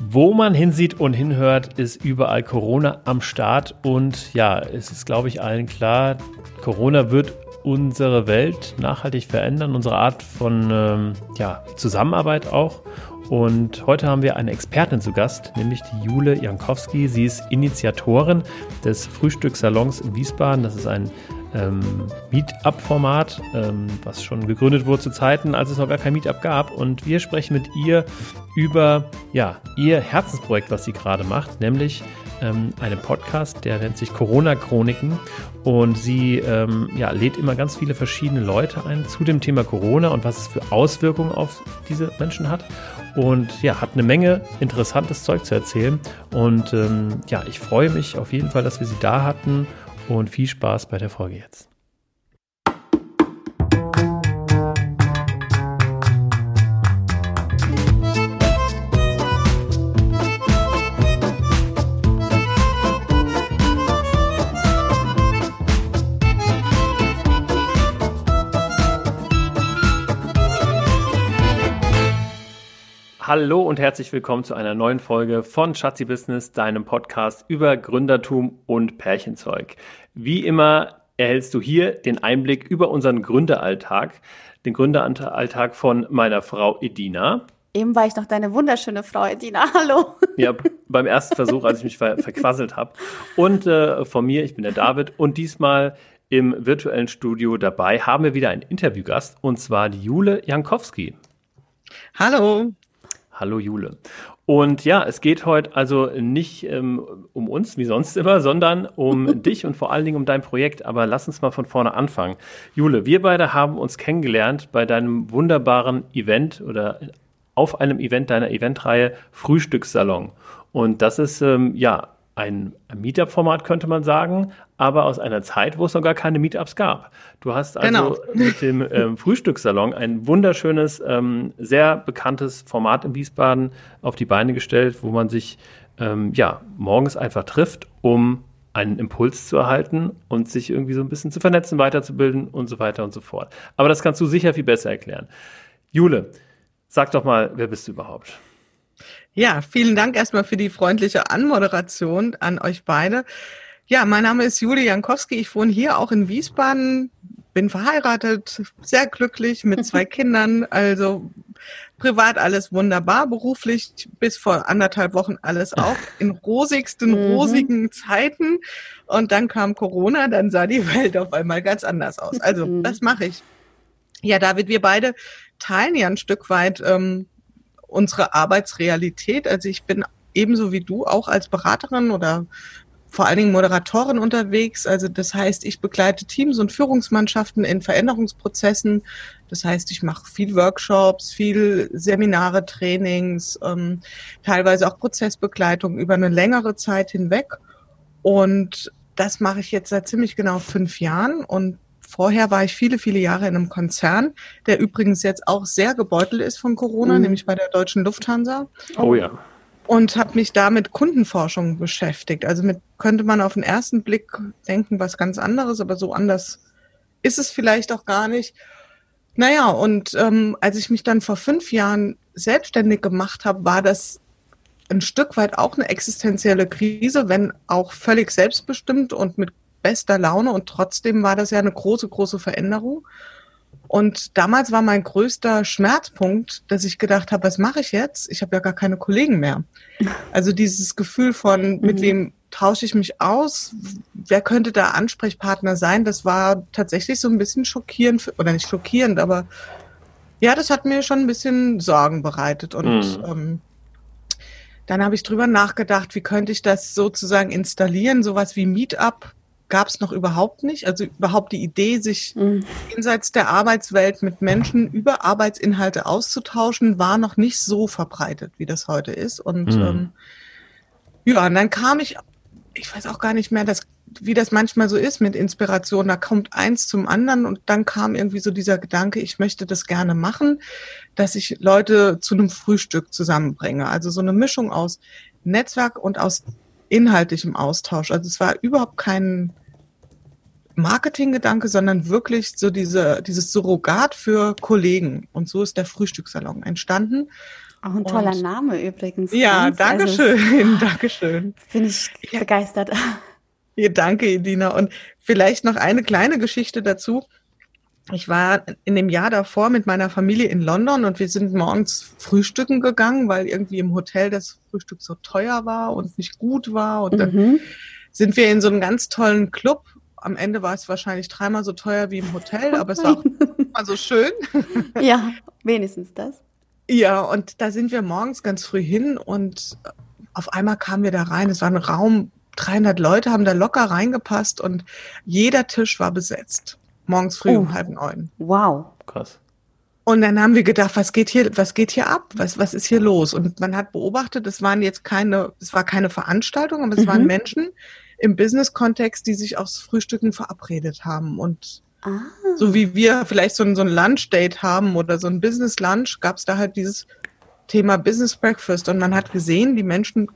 Wo man hinsieht und hinhört, ist überall Corona am Start. Und ja, es ist, glaube ich, allen klar, Corona wird unsere Welt nachhaltig verändern, unsere Art von ähm, ja, Zusammenarbeit auch. Und heute haben wir eine Expertin zu Gast, nämlich die Jule Jankowski. Sie ist Initiatorin des Frühstückssalons in Wiesbaden. Das ist ein ähm, Meetup-Format, ähm, was schon gegründet wurde zu Zeiten, als es noch gar kein Meetup gab. Und wir sprechen mit ihr über ja, ihr Herzensprojekt, was sie gerade macht, nämlich ähm, einen Podcast, der nennt sich Corona-Chroniken. Und sie ähm, ja, lädt immer ganz viele verschiedene Leute ein zu dem Thema Corona und was es für Auswirkungen auf diese Menschen hat. Und ja, hat eine Menge interessantes Zeug zu erzählen. Und ähm, ja, ich freue mich auf jeden Fall, dass wir sie da hatten und viel Spaß bei der Folge jetzt. Hallo und herzlich willkommen zu einer neuen Folge von Schatzi Business, deinem Podcast über Gründertum und Pärchenzeug. Wie immer erhältst du hier den Einblick über unseren Gründeralltag, den Gründeralltag von meiner Frau Edina. Eben war ich noch deine wunderschöne Frau Edina. Hallo. Ja, beim ersten Versuch, als ich mich ver verquasselt habe. Und äh, von mir, ich bin der David und diesmal im virtuellen Studio dabei haben wir wieder einen Interviewgast und zwar die Jule Jankowski. Hallo. Hallo Jule. Und ja, es geht heute also nicht ähm, um uns wie sonst immer, sondern um dich und vor allen Dingen um dein Projekt. Aber lass uns mal von vorne anfangen. Jule, wir beide haben uns kennengelernt bei deinem wunderbaren Event oder auf einem Event deiner Eventreihe Frühstückssalon. Und das ist ähm, ja ein, Meetup-Format, könnte man sagen, aber aus einer Zeit, wo es noch gar keine Meetups gab. Du hast also genau. mit dem ähm, Frühstückssalon ein wunderschönes, ähm, sehr bekanntes Format in Wiesbaden auf die Beine gestellt, wo man sich ähm, ja morgens einfach trifft, um einen Impuls zu erhalten und sich irgendwie so ein bisschen zu vernetzen, weiterzubilden und so weiter und so fort. Aber das kannst du sicher viel besser erklären. Jule, sag doch mal, wer bist du überhaupt? Ja, vielen Dank erstmal für die freundliche Anmoderation an euch beide. Ja, mein Name ist Julie Jankowski. Ich wohne hier auch in Wiesbaden, bin verheiratet, sehr glücklich mit zwei Kindern. Also privat alles wunderbar, beruflich bis vor anderthalb Wochen alles auch in rosigsten, mhm. rosigen Zeiten. Und dann kam Corona, dann sah die Welt auf einmal ganz anders aus. Also, mhm. das mache ich. Ja, David, wir beide teilen ja ein Stück weit ähm, unsere Arbeitsrealität. Also ich bin ebenso wie du auch als Beraterin oder vor allen Dingen Moderatorin unterwegs. Also das heißt, ich begleite Teams und Führungsmannschaften in Veränderungsprozessen. Das heißt, ich mache viel Workshops, viel Seminare, Trainings, ähm, teilweise auch Prozessbegleitung über eine längere Zeit hinweg. Und das mache ich jetzt seit ziemlich genau fünf Jahren und Vorher war ich viele, viele Jahre in einem Konzern, der übrigens jetzt auch sehr gebeutelt ist von Corona, mhm. nämlich bei der deutschen Lufthansa. Oh ja. Und habe mich da mit Kundenforschung beschäftigt. Also mit könnte man auf den ersten Blick denken, was ganz anderes, aber so anders ist es vielleicht auch gar nicht. Naja, und ähm, als ich mich dann vor fünf Jahren selbstständig gemacht habe, war das ein Stück weit auch eine existenzielle Krise, wenn auch völlig selbstbestimmt und mit bester Laune und trotzdem war das ja eine große, große Veränderung. Und damals war mein größter Schmerzpunkt, dass ich gedacht habe, was mache ich jetzt? Ich habe ja gar keine Kollegen mehr. Also dieses Gefühl von, mit mhm. wem tausche ich mich aus? Wer könnte da Ansprechpartner sein? Das war tatsächlich so ein bisschen schockierend, oder nicht schockierend, aber ja, das hat mir schon ein bisschen Sorgen bereitet. Und mhm. ähm, dann habe ich drüber nachgedacht, wie könnte ich das sozusagen installieren, sowas wie Meetup gab es noch überhaupt nicht. Also überhaupt die Idee, sich mhm. jenseits der Arbeitswelt mit Menschen über Arbeitsinhalte auszutauschen, war noch nicht so verbreitet, wie das heute ist. Und mhm. ähm, ja, und dann kam ich, ich weiß auch gar nicht mehr, dass, wie das manchmal so ist mit Inspiration. Da kommt eins zum anderen und dann kam irgendwie so dieser Gedanke, ich möchte das gerne machen, dass ich Leute zu einem Frühstück zusammenbringe. Also so eine Mischung aus Netzwerk und aus inhaltlichem Austausch. Also es war überhaupt kein Marketinggedanke, sondern wirklich so diese, dieses Surrogat für Kollegen. Und so ist der Frühstückssalon entstanden. Auch ein toller und, Name übrigens. Ja, danke also, schön, danke schön. Bin ich begeistert. Ja, danke, Edina. Und vielleicht noch eine kleine Geschichte dazu. Ich war in dem Jahr davor mit meiner Familie in London und wir sind morgens frühstücken gegangen, weil irgendwie im Hotel das Frühstück so teuer war und nicht gut war. Und dann mhm. sind wir in so einem ganz tollen Club. Am Ende war es wahrscheinlich dreimal so teuer wie im Hotel, aber es war auch mal so schön. Ja, wenigstens das. Ja, und da sind wir morgens ganz früh hin und auf einmal kamen wir da rein. Es war ein Raum, 300 Leute haben da locker reingepasst und jeder Tisch war besetzt. Morgens früh oh. um halb neun. Wow. Krass. Und dann haben wir gedacht, was geht hier, was geht hier ab? Was, was ist hier los? Und man hat beobachtet, es waren jetzt keine, es war keine Veranstaltung, aber es mhm. waren Menschen im Business-Kontext, die sich aufs Frühstücken verabredet haben. Und ah. so wie wir vielleicht so ein, so ein Lunch-Date haben oder so ein Business-Lunch, gab es da halt dieses Thema Business Breakfast. Und man hat gesehen, die Menschen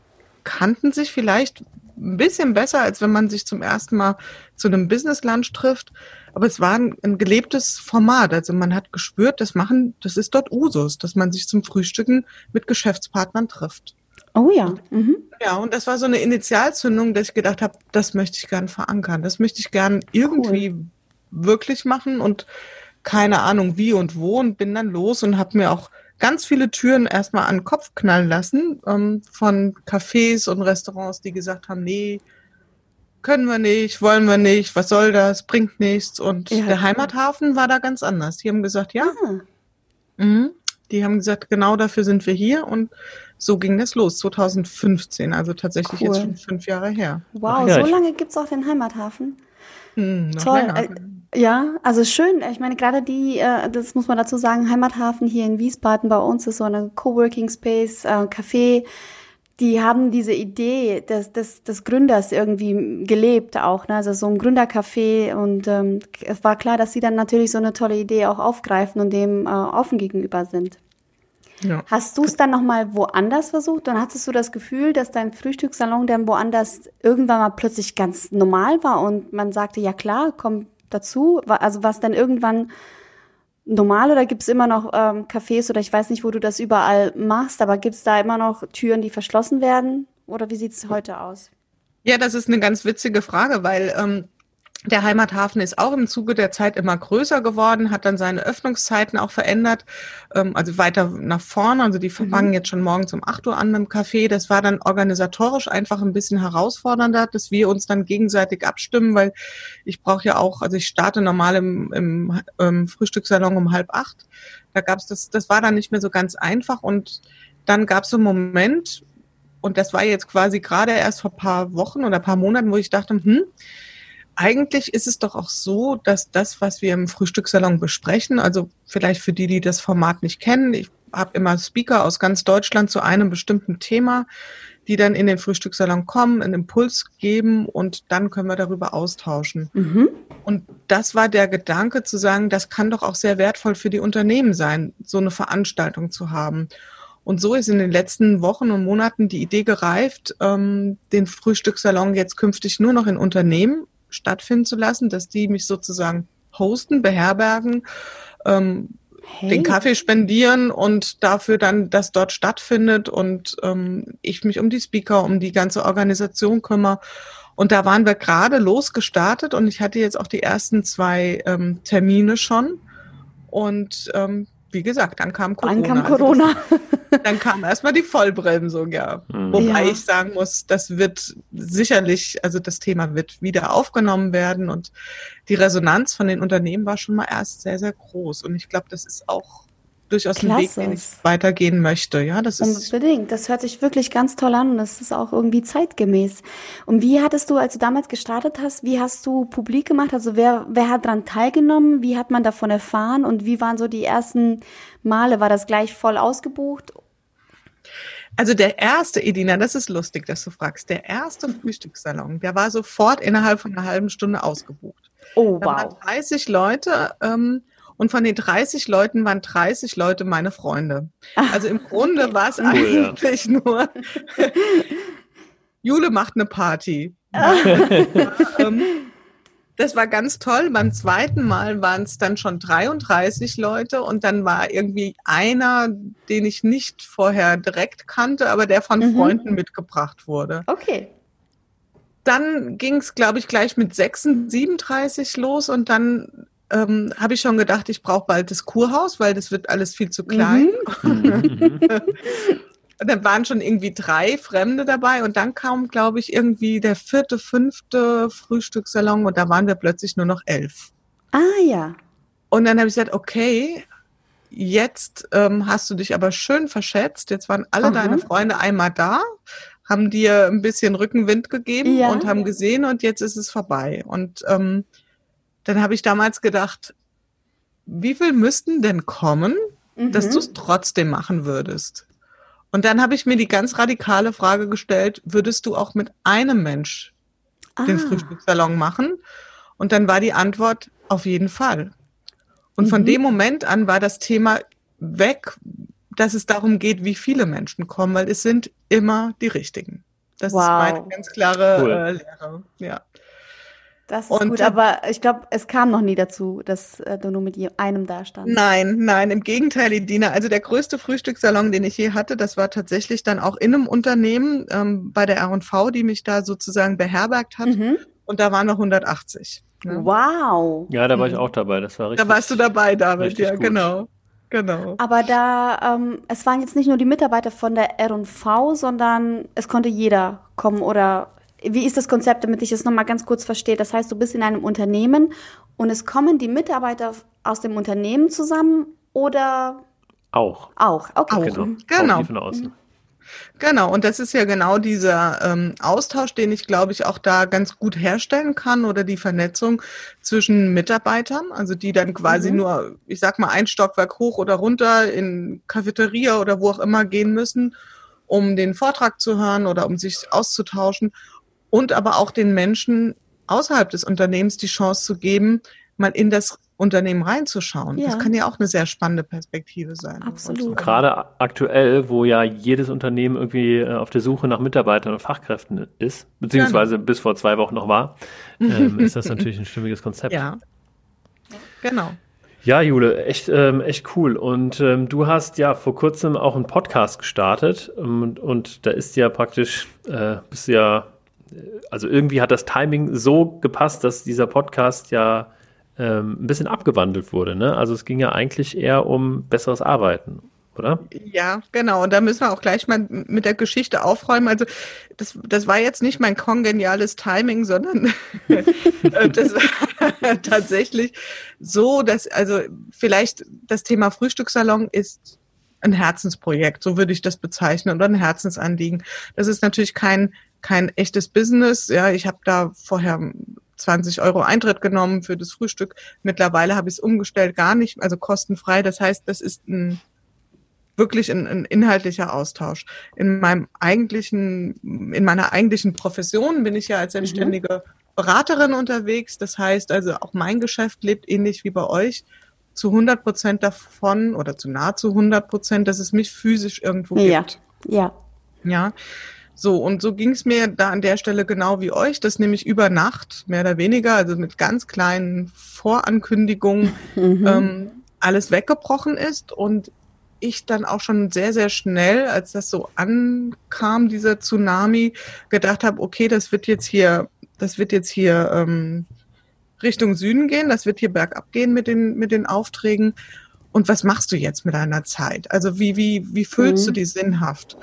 kannten sich vielleicht ein bisschen besser, als wenn man sich zum ersten Mal zu einem Business Lunch trifft. Aber es war ein, ein, gelebtes Format. Also man hat gespürt, das machen, das ist dort Usus, dass man sich zum Frühstücken mit Geschäftspartnern trifft. Oh ja. Mhm. Ja, und das war so eine Initialzündung, dass ich gedacht habe, das möchte ich gern verankern. Das möchte ich gern irgendwie cool. wirklich machen und keine Ahnung wie und wo und bin dann los und habe mir auch ganz viele Türen erstmal an den Kopf knallen lassen ähm, von Cafés und Restaurants, die gesagt haben, nee, können wir nicht, wollen wir nicht, was soll das, bringt nichts. Und ja, der Heimathafen war da ganz anders. Die haben gesagt, ja. Ah. Mhm. Die haben gesagt, genau dafür sind wir hier und so ging das los, 2015, also tatsächlich cool. jetzt schon fünf Jahre her. Wow, ja, so lange gibt es auch den Heimathafen. Hm, Toll. Länger. Ja, also schön. Ich meine, gerade die, äh, das muss man dazu sagen, Heimathafen hier in Wiesbaden bei uns ist so eine Coworking Space, äh, Café. Die haben diese Idee des, des, des Gründers irgendwie gelebt auch, ne? also so ein Gründercafé und ähm, es war klar, dass sie dann natürlich so eine tolle Idee auch aufgreifen und dem äh, offen gegenüber sind. Ja. Hast du es dann nochmal woanders versucht? Dann hattest du das Gefühl, dass dein Frühstückssalon dann woanders irgendwann mal plötzlich ganz normal war und man sagte, ja klar, komm, dazu? Also was dann irgendwann normal oder gibt es immer noch ähm, Cafés oder ich weiß nicht, wo du das überall machst, aber gibt es da immer noch Türen, die verschlossen werden? Oder wie sieht es heute aus? Ja, das ist eine ganz witzige Frage, weil ähm, der Heimathafen ist auch im Zuge der Zeit immer größer geworden, hat dann seine Öffnungszeiten auch verändert, ähm, also weiter nach vorne. Also die mhm. fangen mhm. jetzt schon morgens um 8 Uhr an mit dem Café. Das war dann organisatorisch einfach ein bisschen herausfordernder, dass wir uns dann gegenseitig abstimmen, weil ich brauche ja auch, also ich starte normal im, im, im Frühstückssalon um halb acht. Da gab's das, das war dann nicht mehr so ganz einfach und dann gab es so einen Moment, und das war jetzt quasi gerade erst vor paar Wochen oder paar Monaten, wo ich dachte, hm, eigentlich ist es doch auch so, dass das, was wir im Frühstückssalon besprechen, also vielleicht für die, die das Format nicht kennen, ich habe immer Speaker aus ganz Deutschland zu einem bestimmten Thema, die dann in den Frühstückssalon kommen, einen Impuls geben und dann können wir darüber austauschen. Mhm. Und das war der Gedanke zu sagen, das kann doch auch sehr wertvoll für die Unternehmen sein, so eine Veranstaltung zu haben. Und so ist in den letzten Wochen und Monaten die Idee gereift, ähm, den Frühstückssalon jetzt künftig nur noch in Unternehmen stattfinden zu lassen, dass die mich sozusagen hosten, beherbergen, ähm, hey. den Kaffee spendieren und dafür dann, dass dort stattfindet und ähm, ich mich um die Speaker, um die ganze Organisation kümmere. Und da waren wir gerade losgestartet und ich hatte jetzt auch die ersten zwei ähm, Termine schon. Und ähm, wie gesagt, dann kam Corona. Dann kam Corona. Also das, dann kam erstmal die Vollbremsung, ja. Mhm. Wobei ja. ich sagen muss, das wird sicherlich, also das Thema wird wieder aufgenommen werden und die Resonanz von den Unternehmen war schon mal erst sehr, sehr groß. Und ich glaube, das ist auch durchaus Klasse. ein Weg, den ich weitergehen möchte. Ja, das ist unbedingt. Das hört sich wirklich ganz toll an und das ist auch irgendwie zeitgemäß. Und wie hattest du, als du damals gestartet hast, wie hast du publik gemacht? Also wer, wer hat daran teilgenommen? Wie hat man davon erfahren? Und wie waren so die ersten Male? War das gleich voll ausgebucht? Also der erste, Edina, das ist lustig, dass du fragst. Der erste Frühstückssalon, der war sofort innerhalb von einer halben Stunde ausgebucht. Oh, wow. Da waren 30 Leute. Ähm, und von den 30 Leuten waren 30 Leute meine Freunde. Also im Grunde war es cool, eigentlich ja. nur, Jule macht eine Party. ähm, das war ganz toll. Beim zweiten Mal waren es dann schon 33 Leute und dann war irgendwie einer, den ich nicht vorher direkt kannte, aber der von mhm. Freunden mitgebracht wurde. Okay. Dann ging es, glaube ich, gleich mit 36, 37 los und dann ähm, habe ich schon gedacht, ich brauche bald das Kurhaus, weil das wird alles viel zu klein. Mhm. Und dann waren schon irgendwie drei Fremde dabei und dann kam, glaube ich, irgendwie der vierte, fünfte Frühstückssalon und da waren wir plötzlich nur noch elf. Ah ja. Und dann habe ich gesagt, okay, jetzt ähm, hast du dich aber schön verschätzt. Jetzt waren alle Aha. deine Freunde einmal da, haben dir ein bisschen Rückenwind gegeben ja. und haben gesehen und jetzt ist es vorbei. Und ähm, dann habe ich damals gedacht, wie viel müssten denn kommen, mhm. dass du es trotzdem machen würdest? Und dann habe ich mir die ganz radikale Frage gestellt, würdest du auch mit einem Mensch ah. den Frühstückssalon machen? Und dann war die Antwort auf jeden Fall. Und mhm. von dem Moment an war das Thema weg, dass es darum geht, wie viele Menschen kommen, weil es sind immer die richtigen. Das wow. ist meine ganz klare cool. äh, Lehre. Ja. Das ist und, gut, aber ich glaube, es kam noch nie dazu, dass äh, du nur mit einem da stand. Nein, nein, im Gegenteil, Edina. Also der größte Frühstückssalon, den ich je hatte, das war tatsächlich dann auch in einem Unternehmen ähm, bei der R&V, die mich da sozusagen beherbergt hat. Mhm. Und da waren noch 180. Ne? Wow. Ja, da war ich auch dabei. Das war richtig. Da warst du dabei, David. Ja, gut. genau. Genau. Aber da, ähm, es waren jetzt nicht nur die Mitarbeiter von der R&V, sondern es konnte jeder kommen oder wie ist das Konzept, damit ich es nochmal ganz kurz verstehe? Das heißt, du bist in einem Unternehmen und es kommen die Mitarbeiter aus dem Unternehmen zusammen oder? Auch. Auch, okay. Auch. Genau. genau. Auch von außen. Genau, und das ist ja genau dieser ähm, Austausch, den ich, glaube ich, auch da ganz gut herstellen kann oder die Vernetzung zwischen Mitarbeitern, also die dann quasi mhm. nur, ich sag mal, ein Stockwerk hoch oder runter in Cafeteria oder wo auch immer gehen müssen, um den Vortrag zu hören oder um sich auszutauschen und aber auch den Menschen außerhalb des Unternehmens die Chance zu geben, mal in das Unternehmen reinzuschauen. Ja. Das kann ja auch eine sehr spannende Perspektive sein. Absolut. Gerade aktuell, wo ja jedes Unternehmen irgendwie äh, auf der Suche nach Mitarbeitern und Fachkräften ist, beziehungsweise genau. bis vor zwei Wochen noch war, ähm, ist das natürlich ein stimmiges Konzept. Ja, genau. Ja, Jule, echt, ähm, echt cool. Und ähm, du hast ja vor kurzem auch einen Podcast gestartet und, und da ist ja praktisch, äh, bist ja also irgendwie hat das Timing so gepasst, dass dieser Podcast ja ähm, ein bisschen abgewandelt wurde. Ne? Also es ging ja eigentlich eher um besseres Arbeiten, oder? Ja, genau. Und da müssen wir auch gleich mal mit der Geschichte aufräumen. Also das, das war jetzt nicht mein kongeniales Timing, sondern äh, das war tatsächlich so, dass also vielleicht das Thema Frühstückssalon ist ein Herzensprojekt, so würde ich das bezeichnen, oder ein Herzensanliegen. Das ist natürlich kein kein echtes Business. Ja, ich habe da vorher 20 Euro Eintritt genommen für das Frühstück. Mittlerweile habe ich es umgestellt, gar nicht, also kostenfrei. Das heißt, das ist ein wirklich ein, ein inhaltlicher Austausch. In meinem eigentlichen, in meiner eigentlichen Profession bin ich ja als mhm. selbstständige Beraterin unterwegs. Das heißt also, auch mein Geschäft lebt ähnlich wie bei euch zu 100 Prozent davon oder zu nahezu 100 Prozent, dass es mich physisch irgendwo ja. gibt. Ja. Ja. So, und so ging es mir da an der Stelle genau wie euch, dass nämlich über Nacht, mehr oder weniger, also mit ganz kleinen Vorankündigungen, mhm. ähm, alles weggebrochen ist und ich dann auch schon sehr, sehr schnell, als das so ankam, dieser Tsunami, gedacht habe, okay, das wird jetzt hier, das wird jetzt hier ähm, Richtung Süden gehen, das wird hier bergab gehen mit den, mit den Aufträgen. Und was machst du jetzt mit deiner Zeit? Also wie, wie, wie füllst mhm. du die sinnhaft?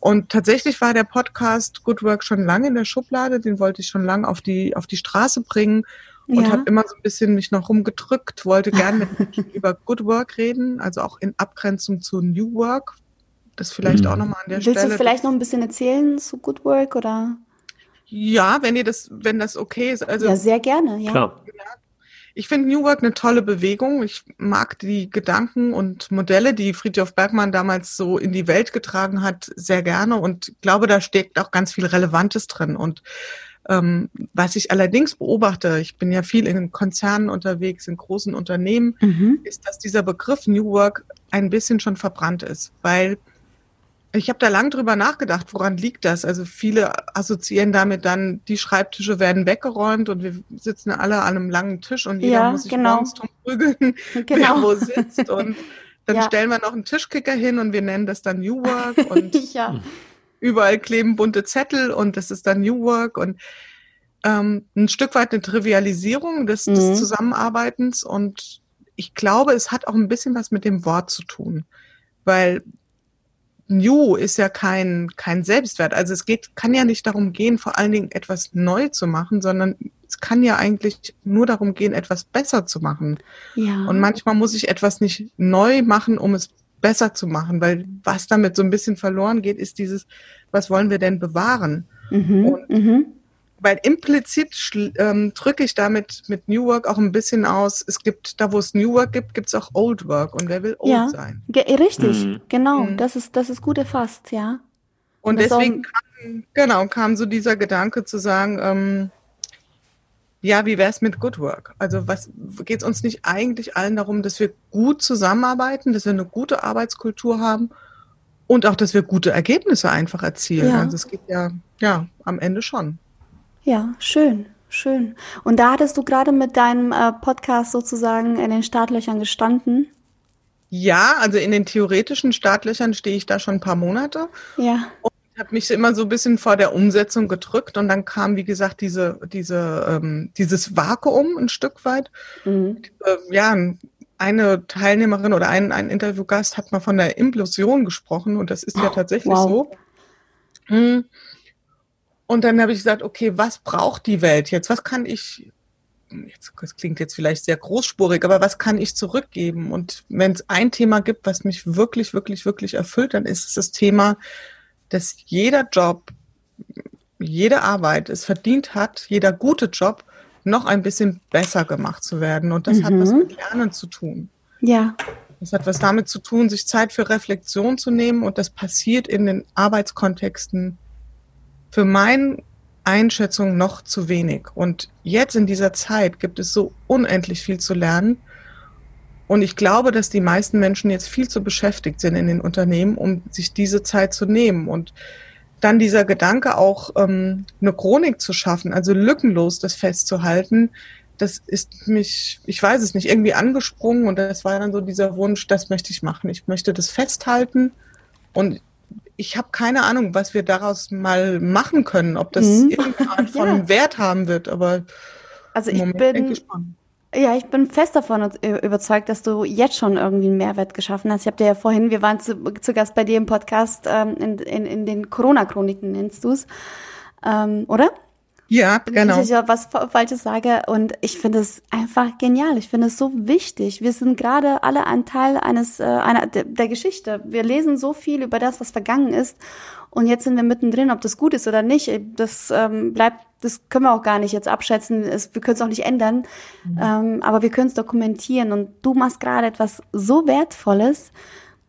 Und tatsächlich war der Podcast Good Work schon lange in der Schublade, den wollte ich schon lange auf die, auf die Straße bringen und ja. habe immer so ein bisschen mich noch rumgedrückt, wollte gerne mit Menschen über Good Work reden, also auch in Abgrenzung zu New Work. Das vielleicht mhm. auch nochmal an der Willst Stelle. Willst du vielleicht noch ein bisschen erzählen zu Good Work oder? Ja, wenn ihr das, wenn das okay ist. Also, ja, sehr gerne, ja. Klar. Ich finde New Work eine tolle Bewegung. Ich mag die Gedanken und Modelle, die Friedhof Bergmann damals so in die Welt getragen hat, sehr gerne und glaube, da steckt auch ganz viel Relevantes drin. Und ähm, was ich allerdings beobachte, ich bin ja viel in Konzernen unterwegs, in großen Unternehmen, mhm. ist, dass dieser Begriff New Work ein bisschen schon verbrannt ist, weil Ich habe da lang drüber nachgedacht, woran liegt das? Also viele assoziieren damit dann, die Schreibtische werden weggeräumt und wir sitzen alle an einem langen Tisch und jeder ja, muss sich genau. morgens drum prügeln, genau. wer wo sitzt. Und dann ja. stellen wir noch einen Tischkicker hin und wir nennen das dann New Work und ja. überall kleben bunte Zettel und das ist dann New Work und ähm, ein Stück weit eine Trivialisierung des, mhm. des Zusammenarbeitens und ich glaube, es hat auch ein bisschen was mit dem Wort zu tun, weil New ist ja kein, kein Selbstwert. Also es geht, kann ja nicht darum gehen, vor allen Dingen etwas neu zu machen, sondern es kann ja eigentlich nur darum gehen, etwas besser zu machen. Ja. Und manchmal muss ich etwas nicht neu machen, um es besser zu machen, weil was damit so ein bisschen verloren geht, ist dieses, was wollen wir denn bewahren? Mhm, und mhm weil implizit ähm, drücke ich damit mit New Work auch ein bisschen aus, es gibt, da wo es New Work gibt, gibt es auch Old Work und wer will old ja, sein? Richtig, mhm. genau, mhm. das ist, das ist gut erfasst, ja. Und, und deswegen kam, genau, kam so dieser Gedanke zu sagen, ähm, ja, wie wäre es mit Good Work? Also was geht es uns nicht eigentlich allen darum, dass wir gut zusammenarbeiten, dass wir eine gute Arbeitskultur haben und auch, dass wir gute Ergebnisse einfach erzielen? Ja. Also es geht ja, ja, am Ende schon. Ja, schön, schön. Und da hattest du gerade mit deinem äh, Podcast sozusagen in den Startlöchern gestanden. Ja, also in den theoretischen Startlöchern stehe ich da schon ein paar Monate. Ja. Und habe mich immer so ein bisschen vor der Umsetzung gedrückt und dann kam, wie gesagt, diese, diese, ähm, dieses Vakuum ein Stück weit. Mhm. Äh, ja, eine Teilnehmerin oder ein, ein Interviewgast hat mal von der Implosion gesprochen und das ist ja tatsächlich wow. so. Mhm. Und dann habe ich gesagt, okay, was braucht die Welt jetzt? Was kann ich, jetzt, das klingt jetzt vielleicht sehr großspurig, aber was kann ich zurückgeben? Und wenn es ein Thema gibt, was mich wirklich, wirklich, wirklich erfüllt, dann ist es das Thema, dass jeder Job, jede Arbeit es verdient hat, jeder gute Job, noch ein bisschen besser gemacht zu werden. Und das mhm. hat was mhm. mit Lernen zu tun. Ja. Das hat was damit zu tun, sich Zeit für Reflexion zu nehmen. Und das passiert in den Arbeitskontexten für meine Einschätzung noch zu wenig. Und jetzt in dieser Zeit gibt es so unendlich viel zu lernen. Und ich glaube, dass die meisten Menschen jetzt viel zu beschäftigt sind in den Unternehmen, um sich diese Zeit zu nehmen. Und dann dieser Gedanke auch, ähm, eine Chronik zu schaffen, also lückenlos das festzuhalten, das ist mich, ich weiß es nicht, irgendwie angesprungen und das war dann so dieser Wunsch, das möchte ich machen. Ich möchte das festhalten und ich habe keine Ahnung, was wir daraus mal machen können, ob das mhm. irgendeine Art von ja. Wert haben wird, aber also ich bin ja, ich bin fest davon überzeugt, dass du jetzt schon irgendwie einen Mehrwert geschaffen hast. Ich habe dir ja vorhin, wir waren zu, zu, Gast bei dir im Podcast, ähm, in, in, in den Corona-Chroniken nennst du es, ähm, oder? Ja, genau. Ich was Falsches sage und ich finde es einfach genial. Ich finde es so wichtig. Wir sind gerade alle ein Teil eines äh, einer der, der Geschichte. Wir lesen so viel über das, was vergangen ist und jetzt sind wir mittendrin. Ob das gut ist oder nicht, das ähm, bleibt, das können wir auch gar nicht jetzt abschätzen. Es, wir können es auch nicht ändern, mhm. ähm, aber wir können es dokumentieren. Und du machst gerade etwas so wertvolles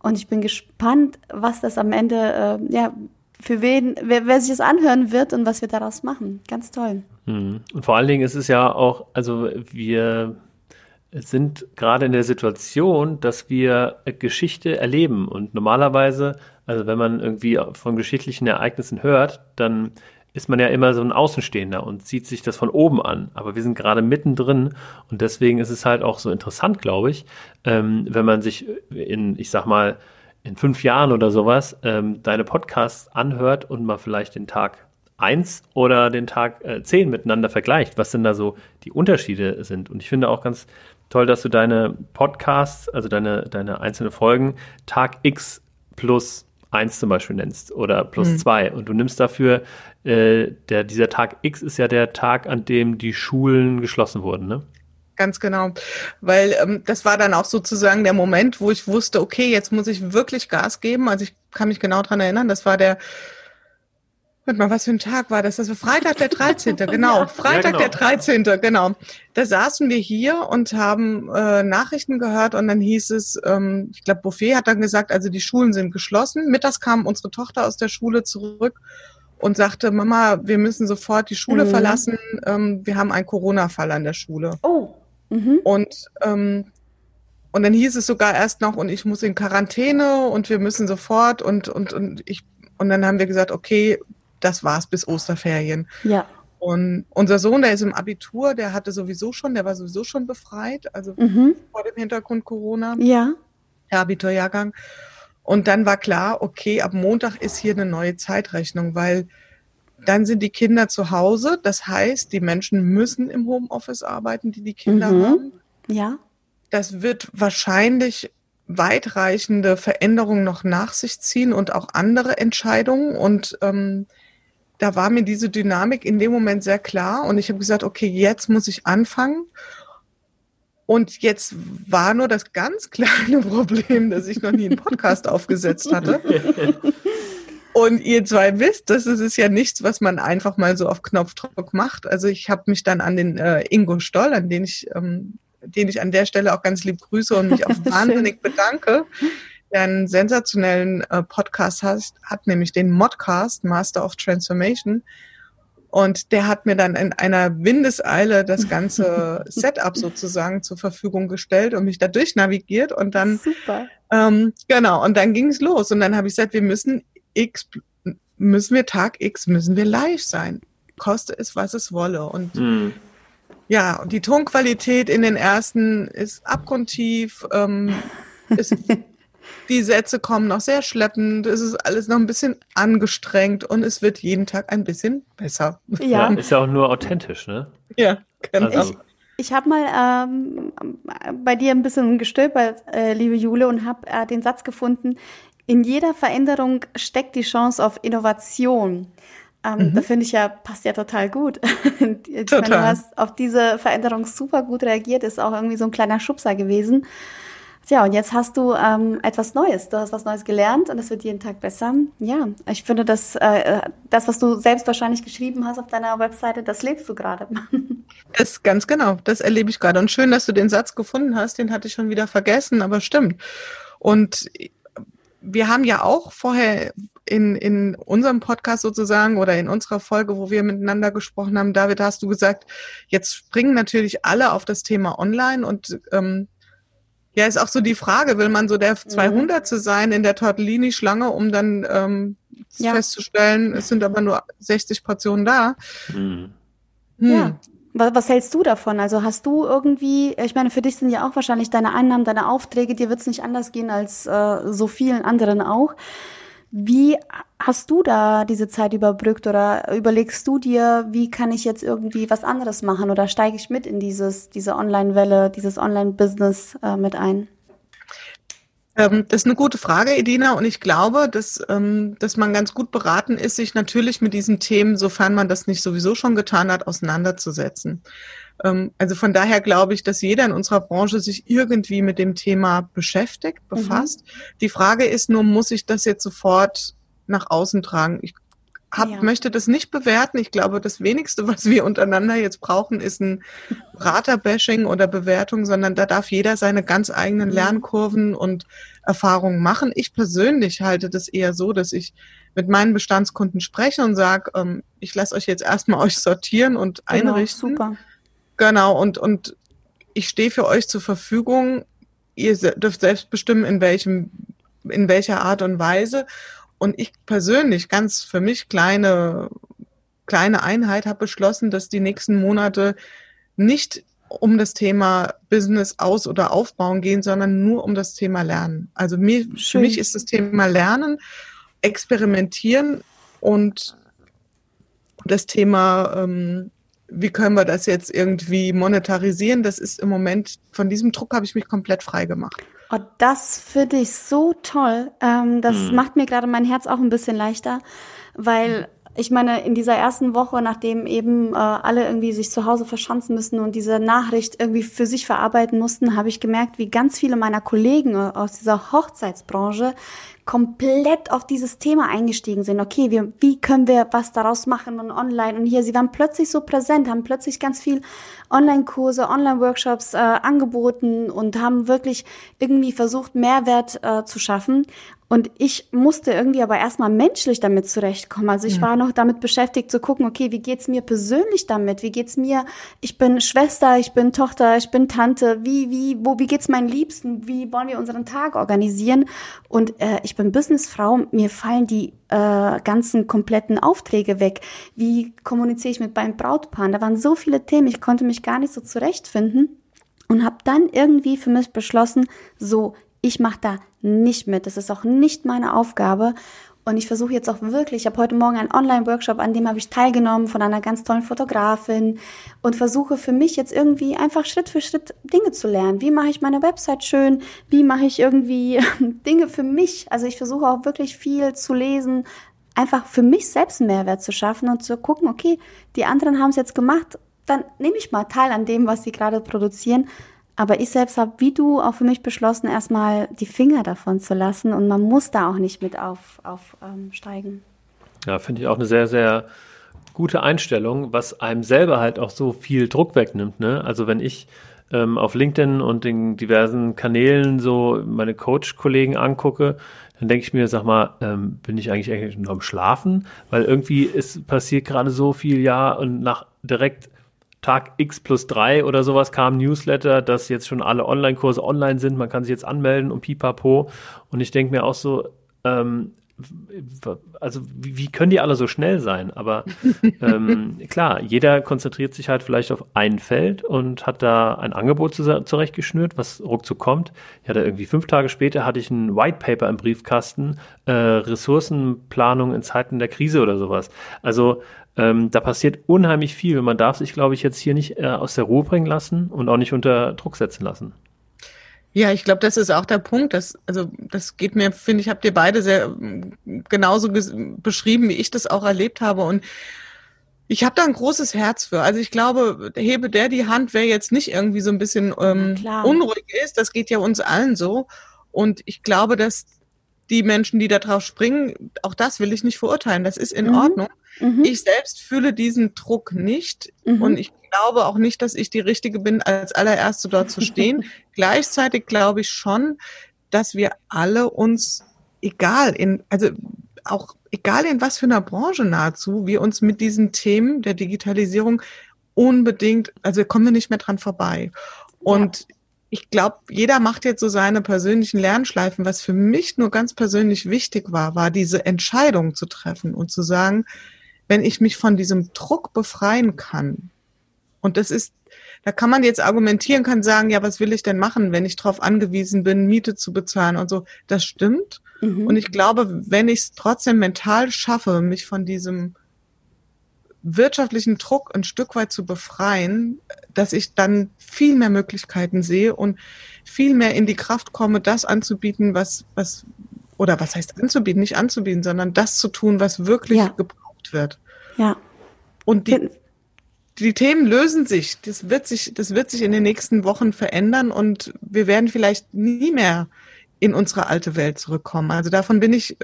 und ich bin gespannt, was das am Ende äh, ja für wen, wer, wer sich das anhören wird und was wir daraus machen. Ganz toll. Hm. Und vor allen Dingen ist es ja auch, also wir sind gerade in der Situation, dass wir Geschichte erleben und normalerweise, also wenn man irgendwie von geschichtlichen Ereignissen hört, dann ist man ja immer so ein Außenstehender und sieht sich das von oben an. Aber wir sind gerade mittendrin und deswegen ist es halt auch so interessant, glaube ich, ähm, wenn man sich in, ich sag mal, in fünf Jahren oder sowas ähm, deine Podcasts anhört und mal vielleicht den Tag 1 oder den Tag äh, 10 miteinander vergleicht, was denn da so die Unterschiede sind. Und ich finde auch ganz toll, dass du deine Podcasts, also deine, deine einzelnen Folgen, Tag X plus 1 zum Beispiel nennst oder plus 2. Mhm. Und du nimmst dafür, äh, der, dieser Tag X ist ja der Tag, an dem die Schulen geschlossen wurden, ne? Ganz genau. Weil ähm, das war dann auch sozusagen der Moment, wo ich wusste, okay, jetzt muss ich wirklich Gas geben. Also ich kann mich genau dran erinnern, das war der, warte mal, was für ein Tag war das? Das war Freitag der 13., genau. Freitag ja, genau. der 13., genau. Da saßen wir hier und haben äh, Nachrichten gehört und dann hieß es, ähm, ich glaube, Buffet hat dann gesagt, also die Schulen sind geschlossen. Mittags kam unsere Tochter aus der Schule zurück und sagte, Mama, wir müssen sofort die Schule mhm. verlassen. Ähm, wir haben einen Corona-Fall an der Schule. Oh. Mhm. Und ähm, und dann hieß es sogar erst noch, und ich muss in Quarantäne und wir müssen sofort und, und, und ich, und dann haben wir gesagt, okay, das war's bis Osterferien. Ja. Und unser Sohn, der ist im Abitur, der hatte sowieso schon, der war sowieso schon befreit, also mhm. vor dem Hintergrund Corona. Ja. Der Abiturjahrgang. Und dann war klar, okay, ab Montag ist hier eine neue Zeitrechnung, weil dann sind die Kinder zu Hause. Das heißt, die Menschen müssen im Homeoffice arbeiten, die die Kinder mhm. haben. Ja. Das wird wahrscheinlich weitreichende Veränderungen noch nach sich ziehen und auch andere Entscheidungen. Und ähm, da war mir diese Dynamik in dem Moment sehr klar. Und ich habe gesagt, okay, jetzt muss ich anfangen. Und jetzt war nur das ganz kleine Problem, dass ich noch nie einen Podcast aufgesetzt hatte. Und ihr zwei wisst, das ist ja nichts, was man einfach mal so auf Knopfdruck macht. Also ich habe mich dann an den äh, Ingo Stoll, an den ich ähm, den ich an der Stelle auch ganz lieb grüße und mich auch wahnsinnig bedanke, der einen sensationellen äh, Podcast hat, hat, nämlich den Modcast, Master of Transformation. Und der hat mir dann in einer Windeseile das ganze Setup sozusagen zur Verfügung gestellt und mich da durchnavigiert und dann Super. Ähm, genau und dann ging es los und dann habe ich gesagt, wir müssen X müssen wir Tag X müssen wir live sein, koste es was es wolle und mhm. Ja, die Tonqualität in den ersten ist abgrundtief. Ähm, ist, die Sätze kommen noch sehr schleppend. Es ist alles noch ein bisschen angestrengt und es wird jeden Tag ein bisschen besser. Ja, ja ist ja auch nur authentisch, ne? Ja, genau. Also, ich, ich habe mal ähm, bei dir ein bisschen gestöbert, äh, liebe Jule, und habe äh, den Satz gefunden, in jeder Veränderung steckt die Chance auf Innovation. Ähm, mhm. Da finde ich ja, passt ja total gut. ich total. Meine, du hast auf diese Veränderung super gut reagiert, ist auch irgendwie so ein kleiner Schubser gewesen. Tja, und jetzt hast du ähm, etwas Neues. Du hast was Neues gelernt und es wird jeden Tag besser. Ja, ich finde, dass äh, das, was du selbst wahrscheinlich geschrieben hast auf deiner Webseite, das lebst du gerade. Das ganz genau, das erlebe ich gerade. Und schön, dass du den Satz gefunden hast, den hatte ich schon wieder vergessen, aber stimmt. Und wir haben ja auch vorher in, in unserem Podcast sozusagen oder in unserer Folge, wo wir miteinander gesprochen haben, David, hast du gesagt, jetzt springen natürlich alle auf das Thema Online und ähm, ja, ist auch so die Frage, will man so der 200. Mhm. sein in der Tortellini-Schlange, um dann ähm, ja. festzustellen, es sind aber nur 60 Portionen da. Mhm. Hm. Ja. Was hältst du davon? Also hast du irgendwie, ich meine, für dich sind ja auch wahrscheinlich deine Einnahmen, deine Aufträge, dir wird es nicht anders gehen als äh, so vielen anderen auch. Wie hast du da diese Zeit überbrückt oder überlegst du dir, wie kann ich jetzt irgendwie was anderes machen oder steige ich mit in dieses, diese Online-Welle, dieses Online-Business äh, mit ein? Ähm, das ist eine gute Frage, Edina, und ich glaube, dass, ähm, dass man ganz gut beraten ist, sich natürlich mit diesen Themen, sofern man das nicht sowieso schon getan hat, auseinanderzusetzen. Ähm, also von daher glaube ich, dass jeder in unserer Branche sich irgendwie mit dem Thema beschäftigt, mhm. befasst. Mhm. Die Frage ist nur, muss ich das jetzt sofort nach außen tragen? Ich hab, ja. möchte das nicht bewerten. Ich glaube, das wenigste, was wir untereinander jetzt brauchen, ist ein Beraterbashing oder Bewertung, sondern da darf jeder seine ganz eigenen mhm. Lernkurven und Erfahrungen machen. Ich persönlich halte das eher so, dass ich mit meinen Bestandskunden spreche und sage, ähm, ich lasse euch jetzt erstmal euch sortieren und genau, einrichten. Super. Genau, und, und ich stehe für euch zur Verfügung. Ihr dürft selbst bestimmen, in welchem, in welcher Art und Weise. Und ich persönlich, ganz für mich kleine, kleine Einheit, habe beschlossen, dass die nächsten Monate nicht um das Thema Business aus- oder aufbauen gehen, sondern nur um das Thema Lernen. Also mir, für mich ist das Thema Lernen, experimentieren und das Thema ähm, wie können wir das jetzt irgendwie monetarisieren? Das ist im Moment, von diesem Druck habe ich mich komplett frei gemacht. Oh, das finde ich so toll. Ähm, das mhm. macht mir gerade mein Herz auch ein bisschen leichter, weil ich meine, in dieser ersten Woche, nachdem eben äh, alle irgendwie sich zu Hause verschanzen müssen und diese Nachricht irgendwie für sich verarbeiten mussten, habe ich gemerkt, wie ganz viele meiner Kollegen äh, aus dieser Hochzeitsbranche komplett auf dieses Thema eingestiegen sind. Okay, wir, wie können wir was daraus machen und online und hier, sie waren plötzlich so präsent, haben plötzlich ganz viel Online-Kurse, Online-Workshops äh, angeboten und haben wirklich irgendwie versucht, Mehrwert äh, zu schaffen. Und ich musste irgendwie aber erstmal menschlich damit zurechtkommen. Also ich ja. war noch damit beschäftigt zu gucken, okay, wie geht's mir persönlich damit? Wie geht's mir? Ich bin Schwester, ich bin Tochter, ich bin Tante. Wie, wie, wo, wie geht's meinen Liebsten? Wie wollen wir unseren Tag organisieren? Und äh, ich bin Businessfrau. Mir fallen die äh, ganzen kompletten Aufträge weg. Wie kommuniziere ich mit meinem Brautpaar? Da waren so viele Themen. Ich konnte mich gar nicht so zurechtfinden und habe dann irgendwie für mich beschlossen, so, ich mache da nicht mit. Das ist auch nicht meine Aufgabe. Und ich versuche jetzt auch wirklich, ich habe heute Morgen einen Online-Workshop, an dem habe ich teilgenommen von einer ganz tollen Fotografin und versuche für mich jetzt irgendwie einfach Schritt für Schritt Dinge zu lernen. Wie mache ich meine Website schön? Wie mache ich irgendwie Dinge für mich? Also ich versuche auch wirklich viel zu lesen, einfach für mich selbst einen Mehrwert zu schaffen und zu gucken, okay, die anderen haben es jetzt gemacht, dann nehme ich mal teil an dem, was sie gerade produzieren. Aber ich selbst habe, wie du, auch für mich beschlossen, erstmal die Finger davon zu lassen und man muss da auch nicht mit aufsteigen. Auf, ähm, ja, finde ich auch eine sehr, sehr gute Einstellung, was einem selber halt auch so viel Druck wegnimmt. Ne? Also wenn ich ähm, auf LinkedIn und den diversen Kanälen so meine Coach-Kollegen angucke, dann denke ich mir, sag mal, ähm, bin ich eigentlich, eigentlich nur am Schlafen? Weil irgendwie ist passiert gerade so viel, ja, und nach direkt Tag X plus drei oder sowas kam Newsletter, dass jetzt schon alle Online-Kurse online sind, man kann sich jetzt anmelden und pipapo. Und ich denke mir auch so, ähm, also wie, wie, können die alle so schnell sein? Aber ähm, klar, jeder konzentriert sich halt vielleicht auf ein Feld und hat da ein Angebot zurechtgeschnürt, was ruckzuck kommt. Ich hatte irgendwie fünf Tage später hatte ich ein White Paper im Briefkasten, äh, Ressourcenplanung in Zeiten der Krise oder sowas. Also ähm, da passiert unheimlich viel. Man darf sich, glaube ich, jetzt hier nicht äh, aus der Ruhe bringen lassen und auch nicht unter Druck setzen lassen. Ja, ich glaube, das ist auch der Punkt. Dass, also das geht mir, finde ich, habt ihr beide sehr mm, genauso beschrieben, wie ich das auch erlebt habe. Und ich habe da ein großes Herz für. Also ich glaube, hebe der die Hand, wer jetzt nicht irgendwie so ein bisschen ähm, unruhig ist. Das geht ja uns allen so. Und ich glaube, dass die Menschen, die da drauf springen, auch das will ich nicht verurteilen. Das ist in mhm. Ordnung. Mhm. Ich selbst fühle diesen Druck nicht mhm. und ich glaube auch nicht, dass ich die Richtige bin, als allererste dort zu stehen. Gleichzeitig glaube ich schon, dass wir alle uns, egal in, also auch egal in was für einer Branche nahezu, wir uns mit diesen Themen der Digitalisierung unbedingt, also kommen wir nicht mehr dran vorbei. Und ja ich glaube, jeder macht jetzt so seine persönlichen Lernschleifen. Was für mich nur ganz persönlich wichtig war, war diese Entscheidung zu treffen und zu sagen, wenn ich mich von diesem Druck befreien kann, und das ist, da kann man jetzt argumentieren, kann sagen, ja, was will ich denn machen, wenn ich darauf angewiesen bin, Miete zu bezahlen und so. Das stimmt. Mhm. Und ich glaube, wenn ich es trotzdem mental schaffe, mich von diesem wirtschaftlichen Druck ein Stück weit zu befreien, dass ich dann viel mehr Möglichkeiten sehe und viel mehr in die Kraft komme, das anzubieten, was, was, oder was heißt anzubieten, nicht anzubieten, sondern das zu tun, was wirklich ja. gebraucht wird. Ja. Und die, die Themen lösen sich. Das wird sich, das wird sich in den nächsten Wochen verändern und wir werden vielleicht nie mehr in unsere alte Welt zurückkommen. Also davon bin ich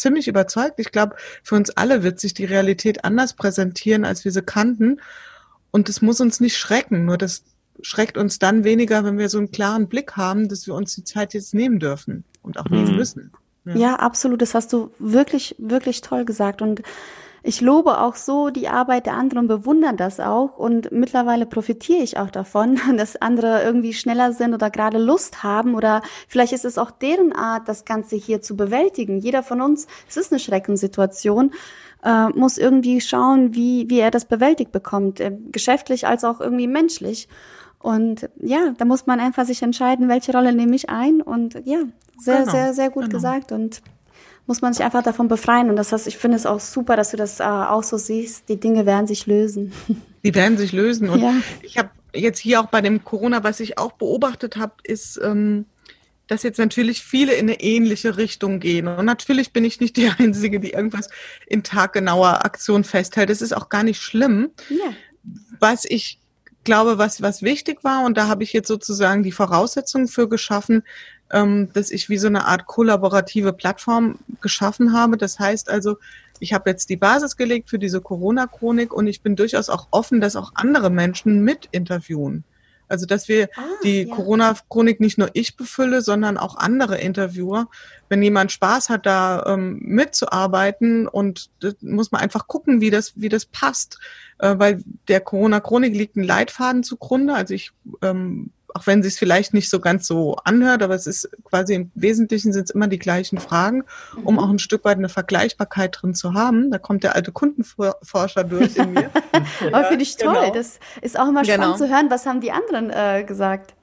ziemlich überzeugt. Ich glaube, für uns alle wird sich die Realität anders präsentieren, als wir sie kannten. Und das muss uns nicht schrecken. Nur das schreckt uns dann weniger, wenn wir so einen klaren Blick haben, dass wir uns die Zeit jetzt nehmen dürfen und auch nehmen mhm. müssen. Ja. ja, absolut. Das hast du wirklich, wirklich toll gesagt. Und ich lobe auch so die Arbeit der anderen und bewundere das auch. Und mittlerweile profitiere ich auch davon, dass andere irgendwie schneller sind oder gerade Lust haben. Oder vielleicht ist es auch deren Art, das Ganze hier zu bewältigen. Jeder von uns, es ist eine Schreckenssituation, äh, muss irgendwie schauen, wie, wie er das bewältigt bekommt. Äh, geschäftlich als auch irgendwie menschlich. Und ja, da muss man einfach sich entscheiden, welche Rolle nehme ich ein. Und ja, sehr, genau, sehr, sehr gut genau. gesagt. Und muss man sich einfach davon befreien. Und das heißt, ich finde es auch super, dass du das äh, auch so siehst. Die Dinge werden sich lösen. Die werden sich lösen. Und ja. ich habe jetzt hier auch bei dem Corona, was ich auch beobachtet habe, ist, ähm, dass jetzt natürlich viele in eine ähnliche Richtung gehen. Und natürlich bin ich nicht die Einzige, die irgendwas in taggenauer Aktion festhält. Das ist auch gar nicht schlimm. Ja. Was ich glaube, was, was wichtig war, und da habe ich jetzt sozusagen die Voraussetzungen für geschaffen, ähm, dass ich wie so eine Art kollaborative Plattform geschaffen habe. Das heißt also, ich habe jetzt die Basis gelegt für diese Corona-Chronik und ich bin durchaus auch offen, dass auch andere Menschen mit interviewen. Also dass wir ah, die ja. Corona-Chronik nicht nur ich befülle, sondern auch andere Interviewer. Wenn jemand Spaß hat, da ähm, mitzuarbeiten und muss man einfach gucken, wie das, wie das passt, äh, weil der Corona-Chronik liegt ein Leitfaden zugrunde. Also ich ähm, auch wenn es vielleicht nicht so ganz so anhört, aber es ist quasi im Wesentlichen sind es immer die gleichen Fragen, um auch ein Stück weit eine Vergleichbarkeit drin zu haben. Da kommt der alte Kundenforscher durch in mir. aber finde ich toll. Genau. Das ist auch immer spannend genau. zu hören. Was haben die anderen äh, gesagt?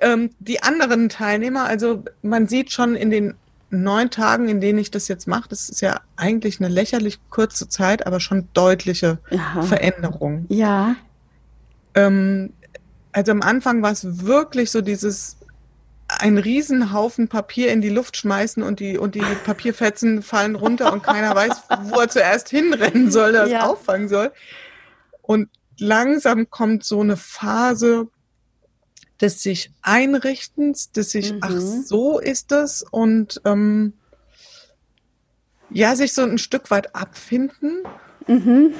Ähm, die anderen Teilnehmer, also man sieht schon in den neun Tagen, in denen ich das jetzt mache, das ist ja eigentlich eine lächerlich kurze Zeit, aber schon deutliche Aha. Veränderung. Ja. Ähm, also am Anfang war es wirklich so dieses ein Riesenhaufen Papier in die Luft schmeißen und die, und die Papierfetzen fallen runter und keiner weiß, wo er zuerst hinrennen soll, das ja. auffangen soll. Und langsam kommt so eine Phase des sich Einrichtens, des sich, mhm. ach, so ist es und ähm, ja, sich so ein Stück weit abfinden. Mhm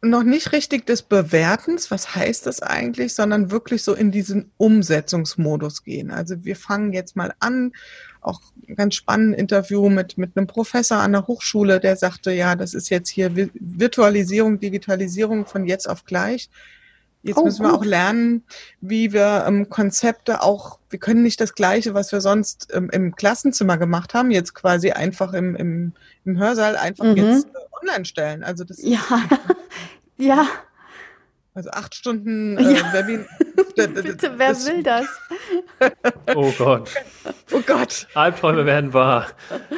noch nicht richtig des Bewertens, was heißt das eigentlich, sondern wirklich so in diesen Umsetzungsmodus gehen. Also wir fangen jetzt mal an, auch ein ganz spannendes Interview mit, mit einem Professor an der Hochschule, der sagte, ja, das ist jetzt hier Virtualisierung, Digitalisierung von jetzt auf gleich. Jetzt oh, müssen wir auch lernen, wie wir ähm, Konzepte auch, wir können nicht das Gleiche, was wir sonst ähm, im Klassenzimmer gemacht haben, jetzt quasi einfach im, im, im Hörsaal einfach mhm. jetzt äh, online stellen. Also das ja. ja. Also acht Stunden äh, ja. Webinar. Bitte, wer will das? oh Gott. Oh Gott. Albträume werden wahr.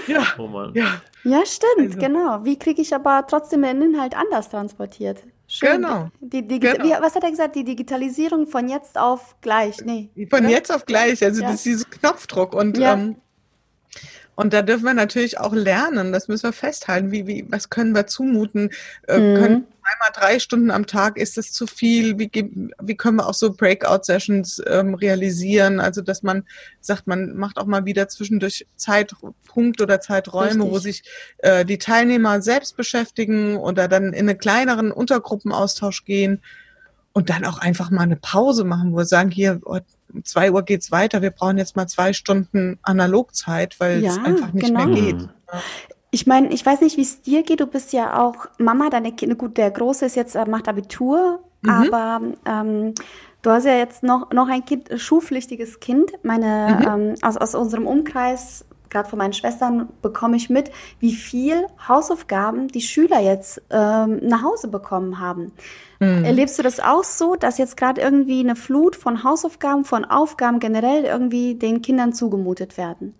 Ja. Oh Mann. Ja, ja stimmt, also. genau. Wie kriege ich aber trotzdem den Inhalt anders transportiert? Schön. Genau. Die, die, genau. Wie, was hat er gesagt? Die Digitalisierung von jetzt auf gleich. Nee. Von oder? jetzt auf gleich. Also ja. das ist dieses Knopfdruck. Und ja. ähm, und da dürfen wir natürlich auch lernen, das müssen wir festhalten. Wie, wie, was können wir zumuten? Äh, mhm. Können einmal drei Stunden am Tag, ist das zu viel? Wie, wie können wir auch so Breakout-Sessions ähm, realisieren? Also, dass man sagt, man macht auch mal wieder zwischendurch Zeitpunkte oder Zeiträume, Richtig. wo sich äh, die Teilnehmer selbst beschäftigen oder dann in einen kleineren Untergruppenaustausch gehen und dann auch einfach mal eine Pause machen, wo wir sagen, hier, um zwei Uhr geht's weiter, wir brauchen jetzt mal zwei Stunden Analogzeit, weil ja, es einfach nicht genau. mehr geht. Ich meine, ich weiß nicht, wie es dir geht. Du bist ja auch Mama, deine Kinder, gut, der Große ist jetzt, macht Abitur, mhm. aber ähm, du hast ja jetzt noch, noch ein Kind, schulpflichtiges Kind. Meine, mhm. ähm, aus, aus unserem Umkreis gerade von meinen Schwestern bekomme ich mit, wie viel Hausaufgaben die Schüler jetzt ähm, nach Hause bekommen haben. Mhm. Erlebst du das auch so, dass jetzt gerade irgendwie eine Flut von Hausaufgaben, von Aufgaben generell irgendwie den Kindern zugemutet werden?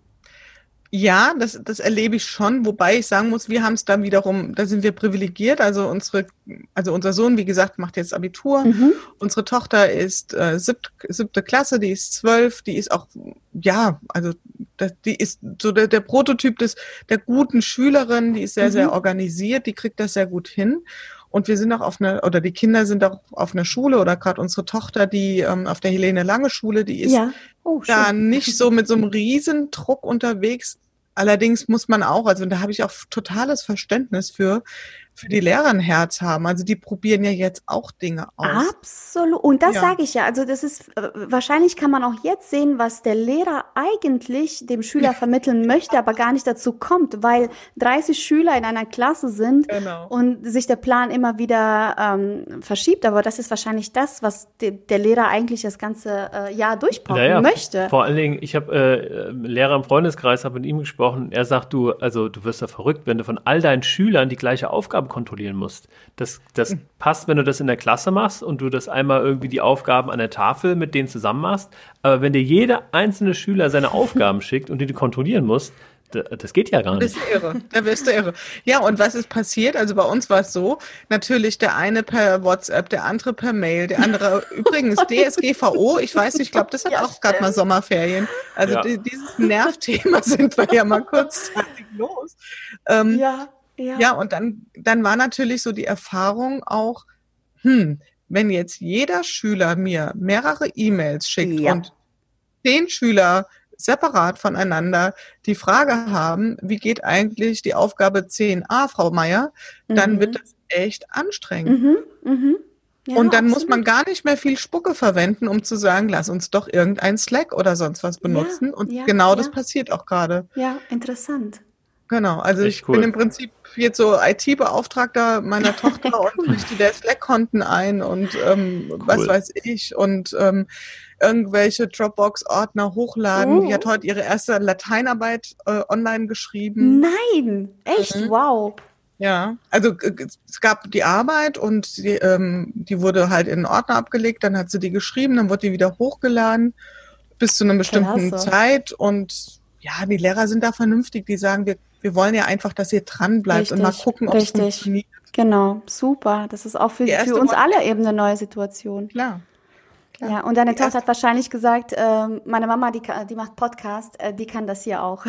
Ja, das, das erlebe ich schon, wobei ich sagen muss, wir haben es dann wiederum, da sind wir privilegiert. Also unsere, also unser Sohn, wie gesagt, macht jetzt Abitur. Mhm. Unsere Tochter ist äh, siebt, siebte Klasse, die ist zwölf, die ist auch, ja, also das, die ist so der, der Prototyp des der guten Schülerin, die ist sehr, mhm. sehr organisiert, die kriegt das sehr gut hin. Und wir sind auch auf einer, oder die Kinder sind auch auf einer Schule oder gerade unsere Tochter, die ähm, auf der Helene Lange Schule, die ist ja. oh, da nicht so mit so einem Riesendruck unterwegs. Allerdings muss man auch, also da habe ich auch totales Verständnis für, für die Lehrer ein Herz haben. Also die probieren ja jetzt auch Dinge aus. Absolut. Und das ja. sage ich ja. Also das ist, äh, wahrscheinlich kann man auch jetzt sehen, was der Lehrer eigentlich dem Schüler vermitteln möchte, aber gar nicht dazu kommt, weil 30 Schüler in einer Klasse sind genau. und sich der Plan immer wieder ähm, verschiebt. Aber das ist wahrscheinlich das, was de der Lehrer eigentlich das ganze äh, Jahr durchbrauchen naja, möchte. Vor allen Dingen, ich habe äh, Lehrer im Freundeskreis, habe mit ihm gesprochen. Er sagt, du, also du wirst ja verrückt, wenn du von all deinen Schülern die gleiche Aufgabe kontrollieren musst. Das, das hm. passt, wenn du das in der Klasse machst und du das einmal irgendwie die Aufgaben an der Tafel mit denen zusammen machst. Aber wenn dir jeder einzelne Schüler seine Aufgaben schickt und die du kontrollieren musst, das geht ja gar nicht. Das ist irre. Da wirst du irre. Ja, und was ist passiert? Also bei uns war es so, natürlich der eine per WhatsApp, der andere per Mail, der andere übrigens DSGVO, ich weiß nicht, ich glaube, das hat ja, auch gerade mal Sommerferien. Also ja. dieses Nervthema sind wir ja mal kurzzeitig los. Ähm, ja. Ja. ja, und dann, dann war natürlich so die Erfahrung auch, hm, wenn jetzt jeder Schüler mir mehrere E-Mails schickt ja. und zehn Schüler separat voneinander die Frage haben, wie geht eigentlich die Aufgabe 10a, Frau Meier, dann mhm. wird das echt anstrengend. Mhm. Mhm. Ja, und dann absolut. muss man gar nicht mehr viel Spucke verwenden, um zu sagen, lass uns doch irgendein Slack oder sonst was benutzen. Ja, und genau das passiert auch gerade. Ja, interessant. Genau, also Echt ich cool. bin im Prinzip jetzt so IT-Beauftragter meiner Tochter und richte der Slack-Konten ein und ähm, cool. was weiß ich und ähm, irgendwelche Dropbox-Ordner hochladen. Oh. Die hat heute ihre erste Lateinarbeit äh, online geschrieben. Nein, echt, mhm. wow. Ja, also es gab die Arbeit und die, ähm, die wurde halt in einen Ordner abgelegt, dann hat sie die geschrieben, dann wurde die wieder hochgeladen bis zu einer bestimmten Klasse. Zeit und ja, die Lehrer sind da vernünftig, die sagen, wir, wir wollen ja einfach, dass ihr dran bleibt und mal gucken, ob es funktioniert. Genau, super. Das ist auch für, für uns alle eben eine neue Situation. Klar. Ja, und deine Tochter hat wahrscheinlich gesagt, äh, meine Mama, die, die macht Podcast, äh, die kann das hier auch.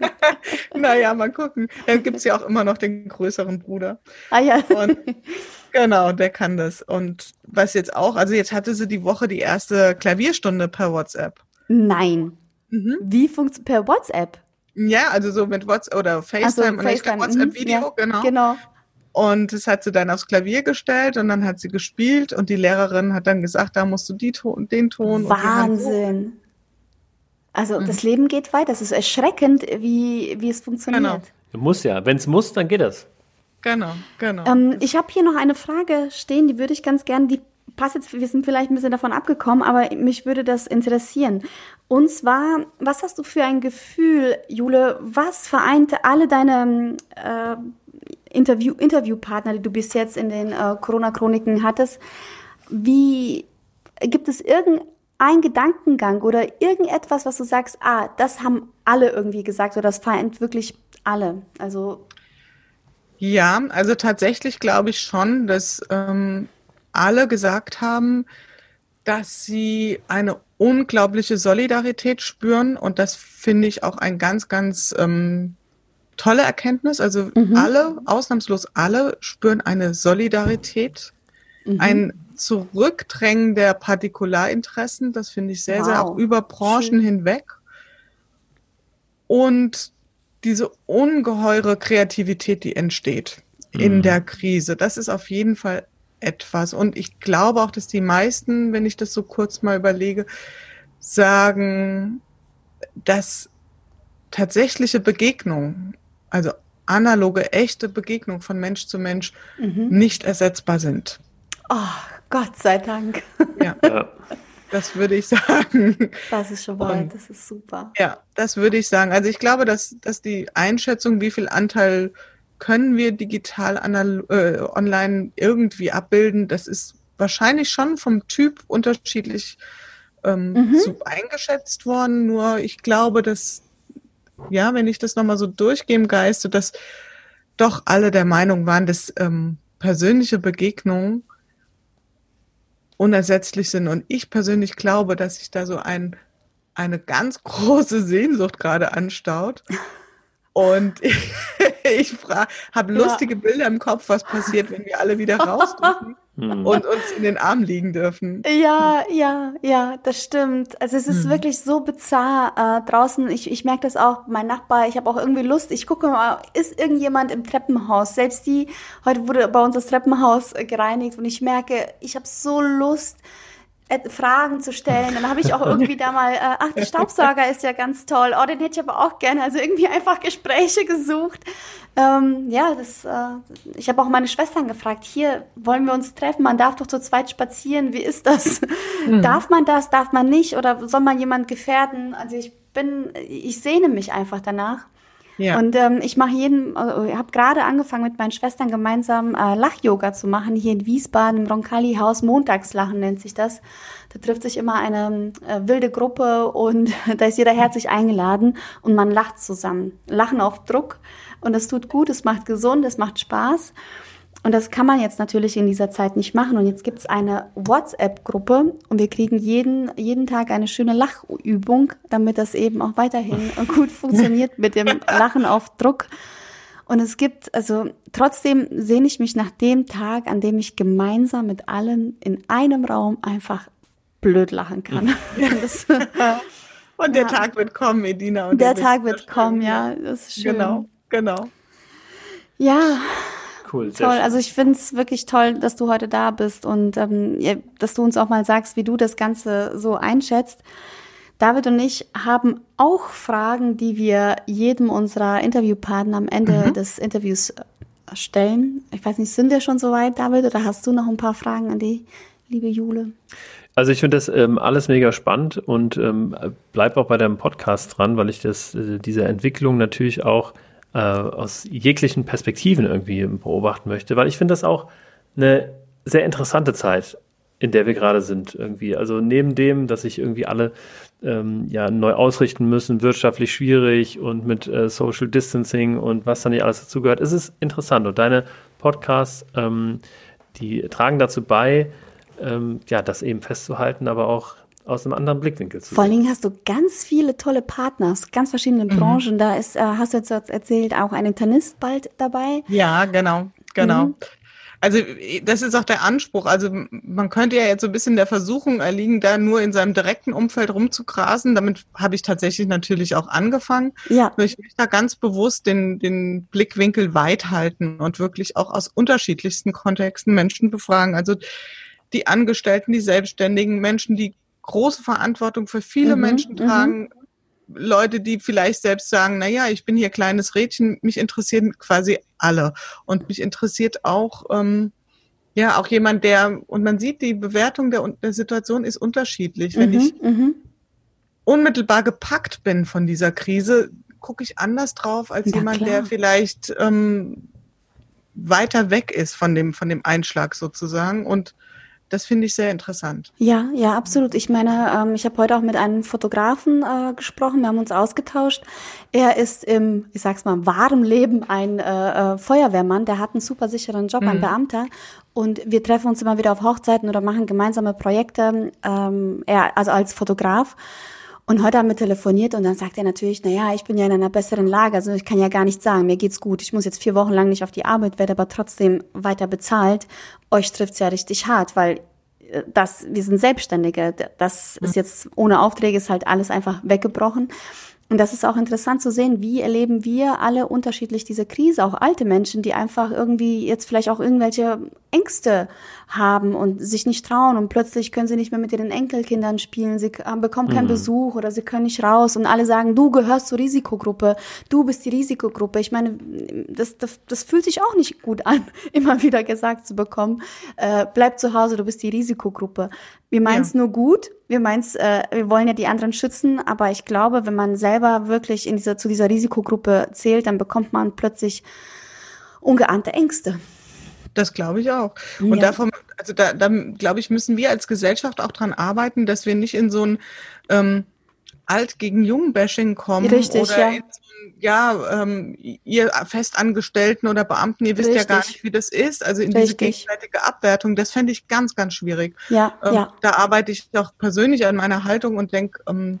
naja, mal gucken. Dann gibt es ja auch immer noch den größeren Bruder. Ah ja. Und, genau, der kann das. Und was jetzt auch, also jetzt hatte sie die Woche die erste Klavierstunde per WhatsApp. Nein. Mhm. Wie funktioniert per WhatsApp? Ja, also so mit WhatsApp oder FaceTime, so, FaceTime. WhatsApp-Video, ja, genau. Genau. Und das hat sie dann aufs Klavier gestellt und dann hat sie gespielt und die Lehrerin hat dann gesagt, da musst du die Ton, den Ton. Wahnsinn. Also mhm. das Leben geht weiter. Das ist erschreckend, wie, wie es funktioniert. Genau. Muss ja. Wenn es muss, dann geht es. Genau, genau. Ähm, ich habe hier noch eine Frage stehen, die würde ich ganz gerne, die passt jetzt, wir sind vielleicht ein bisschen davon abgekommen, aber mich würde das interessieren. Und zwar, was hast du für ein Gefühl, Jule, was vereinte alle deine äh, Interview, Interviewpartner, die du bis jetzt in den äh, Corona-Chroniken hattest, wie gibt es irgendeinen Gedankengang oder irgendetwas, was du sagst, ah, das haben alle irgendwie gesagt oder das vereint wirklich alle? Also ja, also tatsächlich glaube ich schon, dass ähm, alle gesagt haben, dass sie eine unglaubliche Solidarität spüren und das finde ich auch ein ganz, ganz ähm, tolle Erkenntnis. Also mhm. alle, ausnahmslos alle, spüren eine Solidarität, mhm. ein Zurückdrängen der Partikularinteressen. Das finde ich sehr, wow. sehr auch über Branchen Schön. hinweg. Und diese ungeheure Kreativität, die entsteht mhm. in der Krise, das ist auf jeden Fall etwas. Und ich glaube auch, dass die meisten, wenn ich das so kurz mal überlege, sagen, dass tatsächliche Begegnungen also analoge, echte Begegnung von Mensch zu Mensch mhm. nicht ersetzbar sind. Oh, Gott sei Dank. Ja. ja. Das würde ich sagen. Das ist schon mal, das ist super. Ja, das würde ich sagen. Also ich glaube, dass, dass die Einschätzung, wie viel Anteil können wir digital äh, online irgendwie abbilden, das ist wahrscheinlich schon vom Typ unterschiedlich ähm, mhm. so eingeschätzt worden. Nur ich glaube, dass ja, wenn ich das nochmal so durchgehe im Geiste, dass doch alle der Meinung waren, dass ähm, persönliche Begegnungen unersetzlich sind. Und ich persönlich glaube, dass sich da so ein, eine ganz große Sehnsucht gerade anstaut. Und ich, ich habe lustige ja. Bilder im Kopf, was passiert, wenn wir alle wieder raus dürfen hm. und uns in den Arm liegen dürfen. Ja, ja, ja, das stimmt. Also es ist hm. wirklich so bizarr äh, draußen. Ich, ich merke das auch, mein Nachbar, ich habe auch irgendwie Lust. Ich gucke mal, ist irgendjemand im Treppenhaus? Selbst die, heute wurde bei uns das Treppenhaus gereinigt und ich merke, ich habe so Lust, Fragen zu stellen. Dann habe ich auch irgendwie da mal, äh, ach, der Staubsauger ist ja ganz toll. Oh, den hätte ich aber auch gerne. Also irgendwie einfach Gespräche gesucht. Ähm, ja, das, äh, ich habe auch meine Schwestern gefragt, hier wollen wir uns treffen, man darf doch zu zweit spazieren, wie ist das? Mhm. Darf man das, darf man nicht oder soll man jemand gefährden? Also ich bin, ich sehne mich einfach danach. Ja. Und ähm, ich mache jeden, äh, habe gerade angefangen mit meinen Schwestern gemeinsam äh, Lach-Yoga zu machen, hier in Wiesbaden im Roncalli-Haus. Montagslachen nennt sich das. Da trifft sich immer eine äh, wilde Gruppe und da ist jeder herzlich eingeladen und man lacht zusammen. Lachen auf Druck und es tut gut, es macht gesund, es macht Spaß. Und das kann man jetzt natürlich in dieser Zeit nicht machen. Und jetzt gibt es eine WhatsApp-Gruppe und wir kriegen jeden, jeden Tag eine schöne Lachübung, damit das eben auch weiterhin gut funktioniert mit dem Lachen auf Druck. Und es gibt, also trotzdem sehne ich mich nach dem Tag, an dem ich gemeinsam mit allen in einem Raum einfach blöd lachen kann. Das, und der ja. Tag wird kommen, Edina. Und der Tag wird kommen, ja. Das ist schön. Genau, genau. Ja, Cool, toll. Schön. Also ich finde es wirklich toll, dass du heute da bist und ähm, dass du uns auch mal sagst, wie du das Ganze so einschätzt. David und ich haben auch Fragen, die wir jedem unserer Interviewpartner am Ende mhm. des Interviews äh, stellen. Ich weiß nicht, sind wir schon so weit, David, oder hast du noch ein paar Fragen an die liebe Jule? Also ich finde das ähm, alles mega spannend und ähm, bleib auch bei deinem Podcast dran, weil ich das, äh, diese Entwicklung natürlich auch äh, aus jeglichen Perspektiven irgendwie beobachten möchte, weil ich finde das auch eine sehr interessante Zeit, in der wir gerade sind irgendwie. Also neben dem, dass sich irgendwie alle ähm, ja neu ausrichten müssen, wirtschaftlich schwierig und mit äh, Social Distancing und was da nicht alles dazu gehört, ist es interessant. Und deine Podcasts, ähm, die tragen dazu bei, ähm, ja, das eben festzuhalten, aber auch aus einem anderen Blickwinkel zu sehen. Vor allen Dingen hast du ganz viele tolle Partner aus ganz verschiedenen mhm. Branchen. Da ist, äh, hast du jetzt erzählt, auch ein Internist bald dabei. Ja, genau, genau. Mhm. Also das ist auch der Anspruch. Also man könnte ja jetzt so ein bisschen der Versuchung erliegen, da nur in seinem direkten Umfeld rumzugrasen. Damit habe ich tatsächlich natürlich auch angefangen. Ja. Nur ich möchte da ganz bewusst den, den Blickwinkel weit halten und wirklich auch aus unterschiedlichsten Kontexten Menschen befragen. Also die Angestellten, die Selbstständigen, Menschen, die große Verantwortung für viele mhm, Menschen mhm. tragen, Leute, die vielleicht selbst sagen, na ja, ich bin hier kleines Rädchen, mich interessieren quasi alle. Und mich interessiert auch, ähm, ja, auch jemand, der, und man sieht, die Bewertung der, der Situation ist unterschiedlich. Wenn mhm, ich mhm. unmittelbar gepackt bin von dieser Krise, gucke ich anders drauf als ja, jemand, klar. der vielleicht ähm, weiter weg ist von dem, von dem Einschlag sozusagen. Und das finde ich sehr interessant. Ja, ja, absolut. Ich meine, ähm, ich habe heute auch mit einem Fotografen äh, gesprochen, wir haben uns ausgetauscht. Er ist im, ich sag's mal, wahren Leben ein äh, äh, Feuerwehrmann, der hat einen super sicheren Job, mhm. ein Beamter. Und wir treffen uns immer wieder auf Hochzeiten oder machen gemeinsame Projekte, ähm, er, also als Fotograf. Und heute haben wir telefoniert und dann sagt er natürlich, na ja, ich bin ja in einer besseren Lage, also ich kann ja gar nicht sagen, mir geht's gut. Ich muss jetzt vier Wochen lang nicht auf die Arbeit, werde aber trotzdem weiter bezahlt. Euch trifft's ja richtig hart, weil äh, das, wir sind Selbstständige. Das ist jetzt ohne Aufträge ist halt alles einfach weggebrochen. Und das ist auch interessant zu sehen, wie erleben wir alle unterschiedlich diese Krise, auch alte Menschen, die einfach irgendwie jetzt vielleicht auch irgendwelche Ängste haben und sich nicht trauen und plötzlich können sie nicht mehr mit ihren Enkelkindern spielen, sie bekommen keinen mhm. Besuch oder sie können nicht raus und alle sagen, du gehörst zur Risikogruppe, du bist die Risikogruppe. Ich meine, das, das, das fühlt sich auch nicht gut an, immer wieder gesagt zu bekommen, äh, bleib zu Hause, du bist die Risikogruppe. Wir meinen es ja. nur gut, wir meinen äh, wir wollen ja die anderen schützen, aber ich glaube, wenn man selber wirklich in dieser, zu dieser Risikogruppe zählt, dann bekommt man plötzlich ungeahnte Ängste. Das glaube ich auch. Und ja. davon, also da, da glaube ich, müssen wir als Gesellschaft auch dran arbeiten, dass wir nicht in so ein ähm, Alt gegen Jung-Bashing kommen Richtig, oder ja. in so ja, ähm, ihr Festangestellten oder Beamten, ihr wisst Richtig. ja gar nicht, wie das ist. Also in Richtig. diese gegenseitige Abwertung, das fände ich ganz, ganz schwierig. Ja, ähm, ja. Da arbeite ich auch persönlich an meiner Haltung und denke, ähm,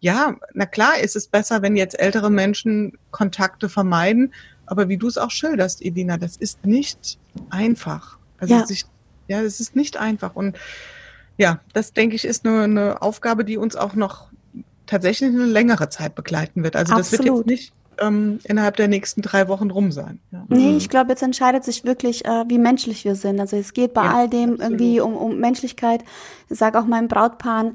ja, na klar ist es besser, wenn jetzt ältere Menschen Kontakte vermeiden, aber wie du es auch schilderst, Edina, das ist nicht einfach. Also ja. Sich, ja, es ist nicht einfach. Und ja, das denke ich ist eine, eine Aufgabe, die uns auch noch tatsächlich eine längere Zeit begleiten wird. Also Absolut. das wird jetzt nicht ähm, innerhalb der nächsten drei Wochen rum sein. Ja. Nee, ich glaube, jetzt entscheidet sich wirklich, äh, wie menschlich wir sind. Also es geht bei ja, all dem absolut. irgendwie um, um Menschlichkeit. Ich sage auch meinen Brautpaaren,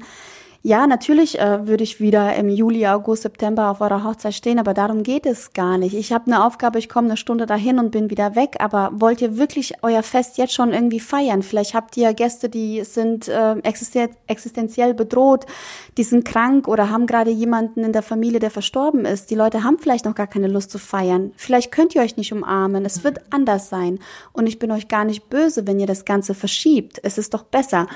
ja, natürlich äh, würde ich wieder im Juli, August, September auf eurer Hochzeit stehen, aber darum geht es gar nicht. Ich habe eine Aufgabe, ich komme eine Stunde dahin und bin wieder weg, aber wollt ihr wirklich euer Fest jetzt schon irgendwie feiern? Vielleicht habt ihr Gäste, die sind äh, existenziell bedroht, die sind krank oder haben gerade jemanden in der Familie, der verstorben ist. Die Leute haben vielleicht noch gar keine Lust zu feiern. Vielleicht könnt ihr euch nicht umarmen. Es wird anders sein. Und ich bin euch gar nicht böse, wenn ihr das Ganze verschiebt. Es ist doch besser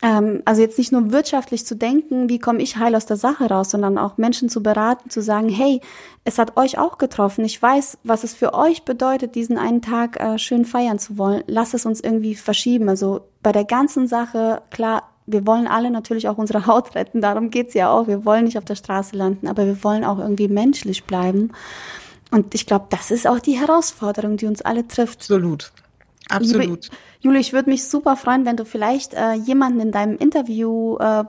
ähm, also jetzt nicht nur wirtschaftlich zu denken, wie komme ich heil aus der Sache raus, sondern auch Menschen zu beraten, zu sagen, hey, es hat euch auch getroffen. Ich weiß, was es für euch bedeutet, diesen einen Tag äh, schön feiern zu wollen. Lass es uns irgendwie verschieben. Also bei der ganzen Sache, klar, wir wollen alle natürlich auch unsere Haut retten, darum geht's ja auch. Wir wollen nicht auf der Straße landen, aber wir wollen auch irgendwie menschlich bleiben. Und ich glaube, das ist auch die Herausforderung, die uns alle trifft. Absolut. Absolut. Liebe, Juli, ich würde mich super freuen, wenn du vielleicht äh, jemanden in deinem Interview äh,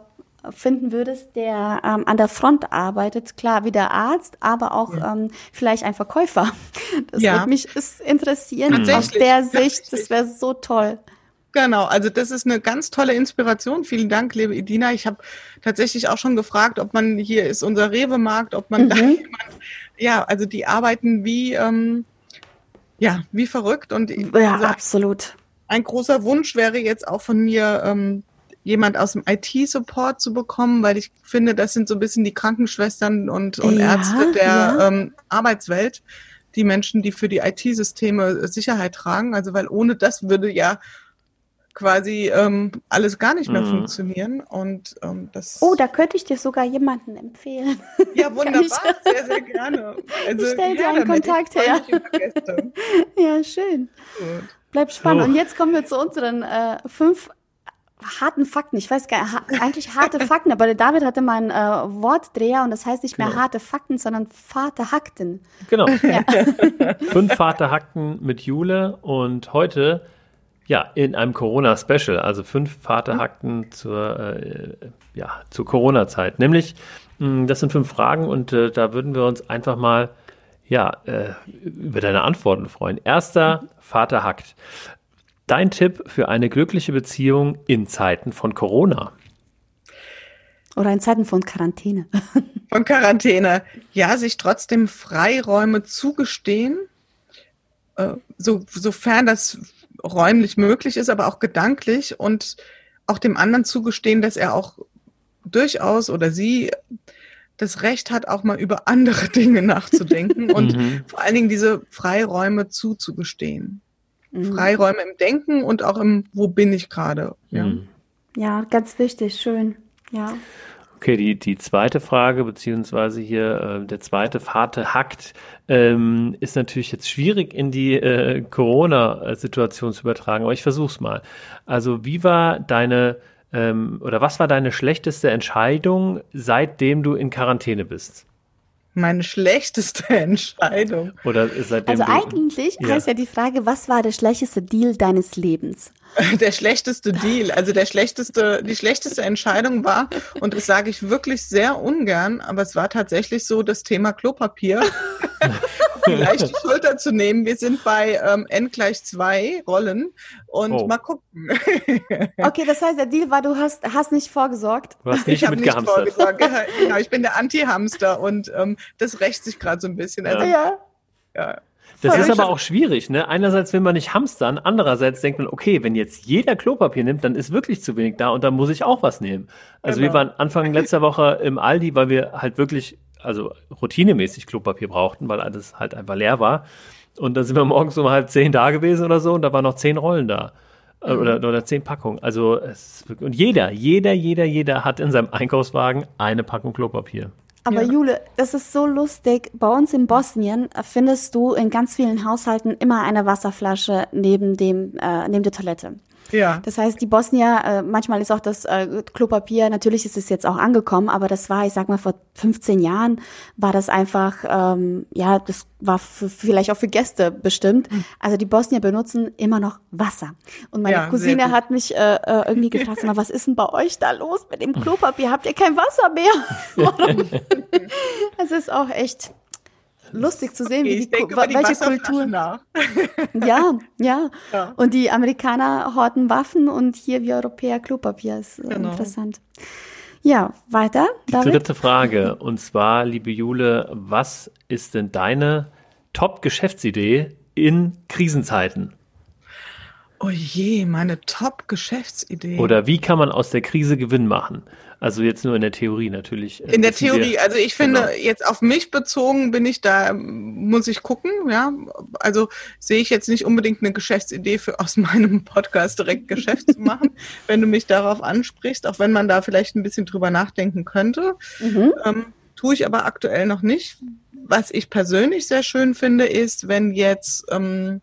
finden würdest, der ähm, an der Front arbeitet, klar, wie der Arzt, aber auch ja. ähm, vielleicht ein Verkäufer. Das ja. würde mich interessieren aus der Sicht. Das wäre so toll. Genau, also das ist eine ganz tolle Inspiration. Vielen Dank, liebe Edina. Ich habe tatsächlich auch schon gefragt, ob man hier ist unser Rewe-Markt, ob man mhm. da jemand, ja, also die arbeiten wie, ähm, ja, wie verrückt und ja, also absolut. Ein großer Wunsch wäre jetzt auch von mir, ähm, jemand aus dem IT-Support zu bekommen, weil ich finde, das sind so ein bisschen die Krankenschwestern und, und ja, Ärzte der ja. ähm, Arbeitswelt, die Menschen, die für die IT-Systeme Sicherheit tragen. Also weil ohne das würde ja quasi ähm, alles gar nicht mehr mhm. funktionieren. Und ähm, das. Oh, da könnte ich dir sogar jemanden empfehlen. Ja, wunderbar, sehr, sehr gerne. Also, ich stell dir einen Kontakt her. ja, schön. Gut. Bleib spannend. So. Und jetzt kommen wir zu unseren äh, fünf harten Fakten. Ich weiß gar nicht, eigentlich harte Fakten, aber der David hatte mal einen äh, Wortdreher und das heißt nicht mehr genau. harte Fakten, sondern Vaterhackten. Genau. Ja. Fünf Vaterhackten mit Jule und heute ja, in einem Corona-Special, also fünf Vaterhackten zur, äh, ja, zur Corona-Zeit. Nämlich, mh, das sind fünf Fragen und äh, da würden wir uns einfach mal ja, äh, über deine Antworten freuen. Erster Vater hackt. Dein Tipp für eine glückliche Beziehung in Zeiten von Corona? Oder in Zeiten von Quarantäne. Von Quarantäne. Ja, sich trotzdem Freiräume zugestehen, äh, so, sofern das räumlich möglich ist, aber auch gedanklich und auch dem anderen zugestehen, dass er auch durchaus oder sie das Recht hat, auch mal über andere Dinge nachzudenken und mhm. vor allen Dingen diese Freiräume zuzugestehen. Mhm. Freiräume im Denken und auch im Wo bin ich gerade. Ja. Mhm. ja, ganz wichtig, schön. Ja. Okay, die, die zweite Frage, beziehungsweise hier äh, der zweite Vater hackt, ähm, ist natürlich jetzt schwierig in die äh, Corona-Situation zu übertragen, aber ich versuch's mal. Also, wie war deine ähm, oder was war deine schlechteste Entscheidung, seitdem du in Quarantäne bist? Meine schlechteste Entscheidung. Oder seitdem also eigentlich ja. heißt ja die Frage, was war der schlechteste Deal deines Lebens? Der schlechteste Deal, also der schlechteste, die schlechteste Entscheidung war, und das sage ich wirklich sehr ungern, aber es war tatsächlich so das Thema Klopapier. Vielleicht die Schulter zu nehmen. Wir sind bei ähm, N gleich zwei Rollen und oh. mal gucken. okay, das heißt, der Deal war, du hast, hast nicht vorgesorgt. Du hast nicht ich mit nicht vorgesorgt. genau, ich bin der Anti-Hamster und ähm, das rächt sich gerade so ein bisschen. Also, ja. ja. Das ist aber auch schwierig, ne? Einerseits will man nicht hamstern, andererseits denkt man, okay, wenn jetzt jeder Klopapier nimmt, dann ist wirklich zu wenig da und dann muss ich auch was nehmen. Also genau. wir waren Anfang letzter Woche im Aldi, weil wir halt wirklich, also routinemäßig Klopapier brauchten, weil alles halt einfach leer war. Und dann sind wir morgens um halb zehn da gewesen oder so und da waren noch zehn Rollen da. Äh, mhm. Oder, oder zehn Packungen. Also es ist wirklich, und jeder, jeder, jeder, jeder hat in seinem Einkaufswagen eine Packung Klopapier. Aber ja. Jule, das ist so lustig. Bei uns in Bosnien findest du in ganz vielen Haushalten immer eine Wasserflasche neben dem äh, neben der Toilette. Ja. Das heißt, die Bosnier, äh, manchmal ist auch das äh, Klopapier, natürlich ist es jetzt auch angekommen, aber das war, ich sag mal, vor 15 Jahren war das einfach, ähm, ja, das war für, vielleicht auch für Gäste bestimmt. Hm. Also die Bosnier benutzen immer noch Wasser. Und meine ja, Cousine hat mich äh, äh, irgendwie gefragt, mal, was ist denn bei euch da los mit dem Klopapier? Habt ihr kein Wasser mehr? Es ist auch echt lustig zu sehen, okay, wie die, denke, welche Kultur. ja, ja, ja. Und die Amerikaner horten Waffen und hier wir Europäer Klopapier. Ist äh, genau. interessant. Ja, weiter. David? Dritte Frage. Und zwar, liebe Jule, was ist denn deine Top-Geschäftsidee in Krisenzeiten? Oh je, meine Top-Geschäftsidee. Oder wie kann man aus der Krise Gewinn machen? Also jetzt nur in der Theorie natürlich. Äh, in der Theorie, also ich finde, genau. jetzt auf mich bezogen bin ich da, muss ich gucken, ja. Also sehe ich jetzt nicht unbedingt eine Geschäftsidee für aus meinem Podcast direkt Geschäft zu machen, wenn du mich darauf ansprichst, auch wenn man da vielleicht ein bisschen drüber nachdenken könnte. Mhm. Ähm, tue ich aber aktuell noch nicht. Was ich persönlich sehr schön finde, ist, wenn jetzt ähm,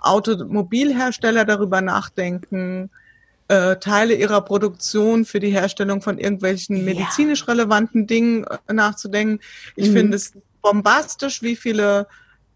Automobilhersteller darüber nachdenken, äh, Teile ihrer Produktion für die Herstellung von irgendwelchen medizinisch relevanten Dingen äh, nachzudenken. Ich mhm. finde es bombastisch, wie viele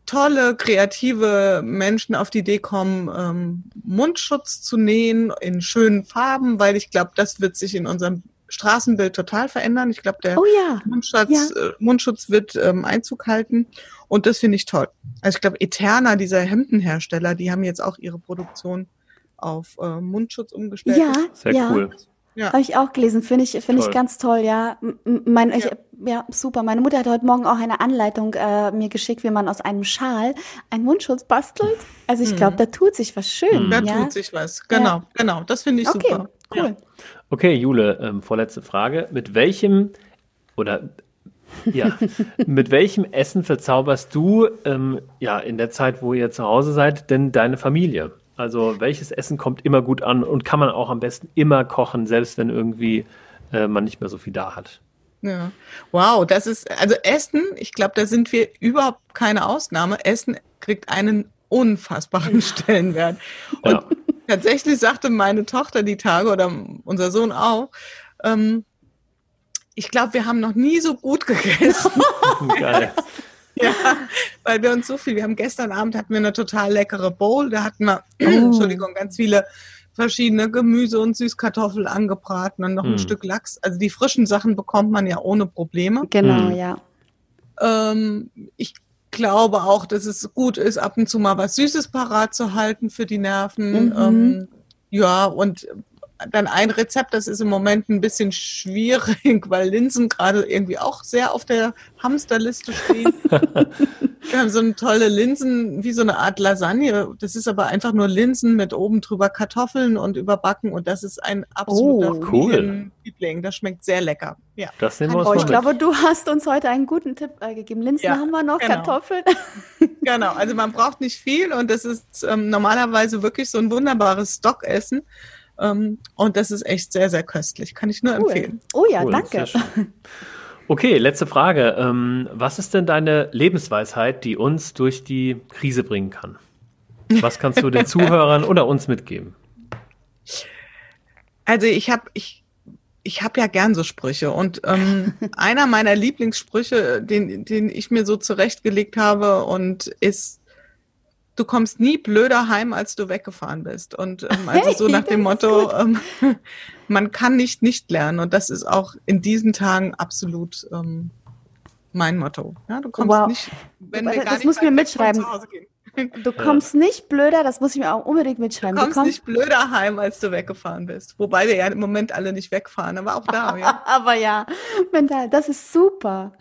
tolle, kreative Menschen auf die Idee kommen, ähm, Mundschutz zu nähen in schönen Farben, weil ich glaube, das wird sich in unserem Straßenbild total verändern. Ich glaube, der oh ja. Mundschutz, ja. Äh, Mundschutz wird ähm, Einzug halten. Und das finde ich toll. Also ich glaube, Eterna, dieser Hemdenhersteller, die haben jetzt auch ihre Produktion auf äh, Mundschutz umgestellt. Ja, sehr ja. cool. Ja. Habe ich auch gelesen, finde ich, finde ich ganz toll, ja. Mein, ja. Ich, ja, super. Meine Mutter hat heute Morgen auch eine Anleitung äh, mir geschickt, wie man aus einem Schal einen Mundschutz bastelt. Also ich glaube, hm. da tut sich was schön. Da ja? tut sich was, genau, ja. genau. Das finde ich okay, super. Cool. Okay, Jule, ähm, vorletzte Frage. Mit welchem oder ja, mit welchem Essen verzauberst du ähm, ja in der Zeit, wo ihr zu Hause seid, denn deine Familie? Also welches Essen kommt immer gut an und kann man auch am besten immer kochen, selbst wenn irgendwie äh, man nicht mehr so viel da hat? Ja. Wow, das ist, also Essen, ich glaube, da sind wir überhaupt keine Ausnahme. Essen kriegt einen unfassbaren Stellenwert. Und ja. Tatsächlich sagte meine Tochter die Tage oder unser Sohn auch, ähm, ich glaube, wir haben noch nie so gut gegessen. Geil. ja, weil wir uns so viel, wir haben gestern Abend hatten wir eine total leckere Bowl, da hatten wir, oh. Entschuldigung, ganz viele verschiedene Gemüse und Süßkartoffel angebraten und noch mm. ein hm. Stück Lachs. Also die frischen Sachen bekommt man ja ohne Probleme. Genau, mm. ja. Ähm, ich glaube auch, dass es gut ist, ab und zu mal was Süßes parat zu halten für die Nerven. Mhm. Ähm, ja, und dann ein Rezept, das ist im Moment ein bisschen schwierig, weil Linsen gerade irgendwie auch sehr auf der Hamsterliste stehen. Wir haben so eine tolle Linsen, wie so eine Art Lasagne. Das ist aber einfach nur Linsen mit oben drüber Kartoffeln und überbacken und das ist ein absoluter oh, cool. Liebling. Das schmeckt sehr lecker. Ja. Das nehmen wir oh, ich glaube, du hast uns heute einen guten Tipp äh, gegeben. Linsen ja, haben wir noch, genau. Kartoffeln. genau, also man braucht nicht viel und das ist ähm, normalerweise wirklich so ein wunderbares Stockessen. Ähm, und das ist echt sehr, sehr köstlich. Kann ich nur cool. empfehlen. Oh ja, cool, danke. Okay, letzte Frage. Ähm, was ist denn deine Lebensweisheit, die uns durch die Krise bringen kann? Was kannst du den Zuhörern oder uns mitgeben? Also ich habe ich, ich hab ja gern so Sprüche und ähm, einer meiner Lieblingssprüche, den, den ich mir so zurechtgelegt habe und ist du kommst nie blöder heim, als du weggefahren bist. Und ähm, also hey, so nach dem Motto, ähm, man kann nicht nicht lernen. Und das ist auch in diesen Tagen absolut ähm, mein Motto. Ja, du kommst wow. nicht, wenn wir gar das nicht muss mir mitschreiben. Du kommst ja. nicht blöder, das muss ich mir auch unbedingt mitschreiben. Du kommst, du kommst nicht blöder heim, als du weggefahren bist. Wobei wir ja im Moment alle nicht wegfahren, aber auch da. Ja. aber ja, mental, das ist super.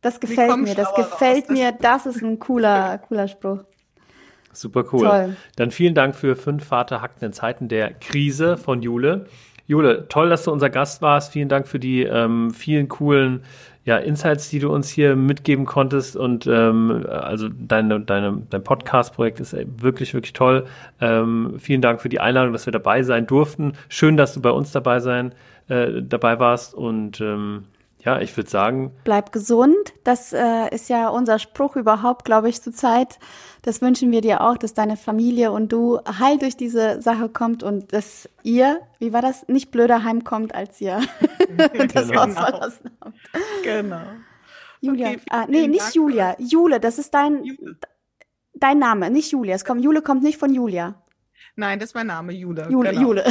Das gefällt mir, das gefällt raus. mir, das ist ein cooler, cooler Spruch. Super cool. Toll. Dann vielen Dank für fünf Vaterhackten in Zeiten der Krise von Jule. Jule, toll, dass du unser Gast warst. Vielen Dank für die ähm, vielen coolen ja, Insights, die du uns hier mitgeben konntest. Und ähm, also deine, deine, dein Podcast-Projekt ist wirklich, wirklich toll. Ähm, vielen Dank für die Einladung, dass wir dabei sein durften. Schön, dass du bei uns dabei sein, äh, dabei warst. Und ähm, ja, ich würde sagen. Bleib gesund. Das äh, ist ja unser Spruch überhaupt, glaube ich, zur Zeit. Das wünschen wir dir auch, dass deine Familie und du heil durch diese Sache kommt und dass ihr, wie war das, nicht blöder heimkommt, als ihr das genau. Haus verlassen habt. Genau. Julia, okay, ah, nee, nicht Dank Julia. Jule, das ist dein, dein Name, nicht Julia. Es kommt, Jule kommt nicht von Julia. Nein, das ist mein Name, Jule. Jule, genau. Jule.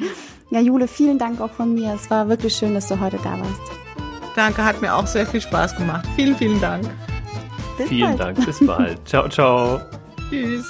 ja, Jule, vielen Dank auch von mir. Es war wirklich schön, dass du heute da warst. Danke, hat mir auch sehr viel Spaß gemacht. Vielen, vielen Dank. Bis Vielen bald. Dank, bis bald. ciao, ciao. Tschüss.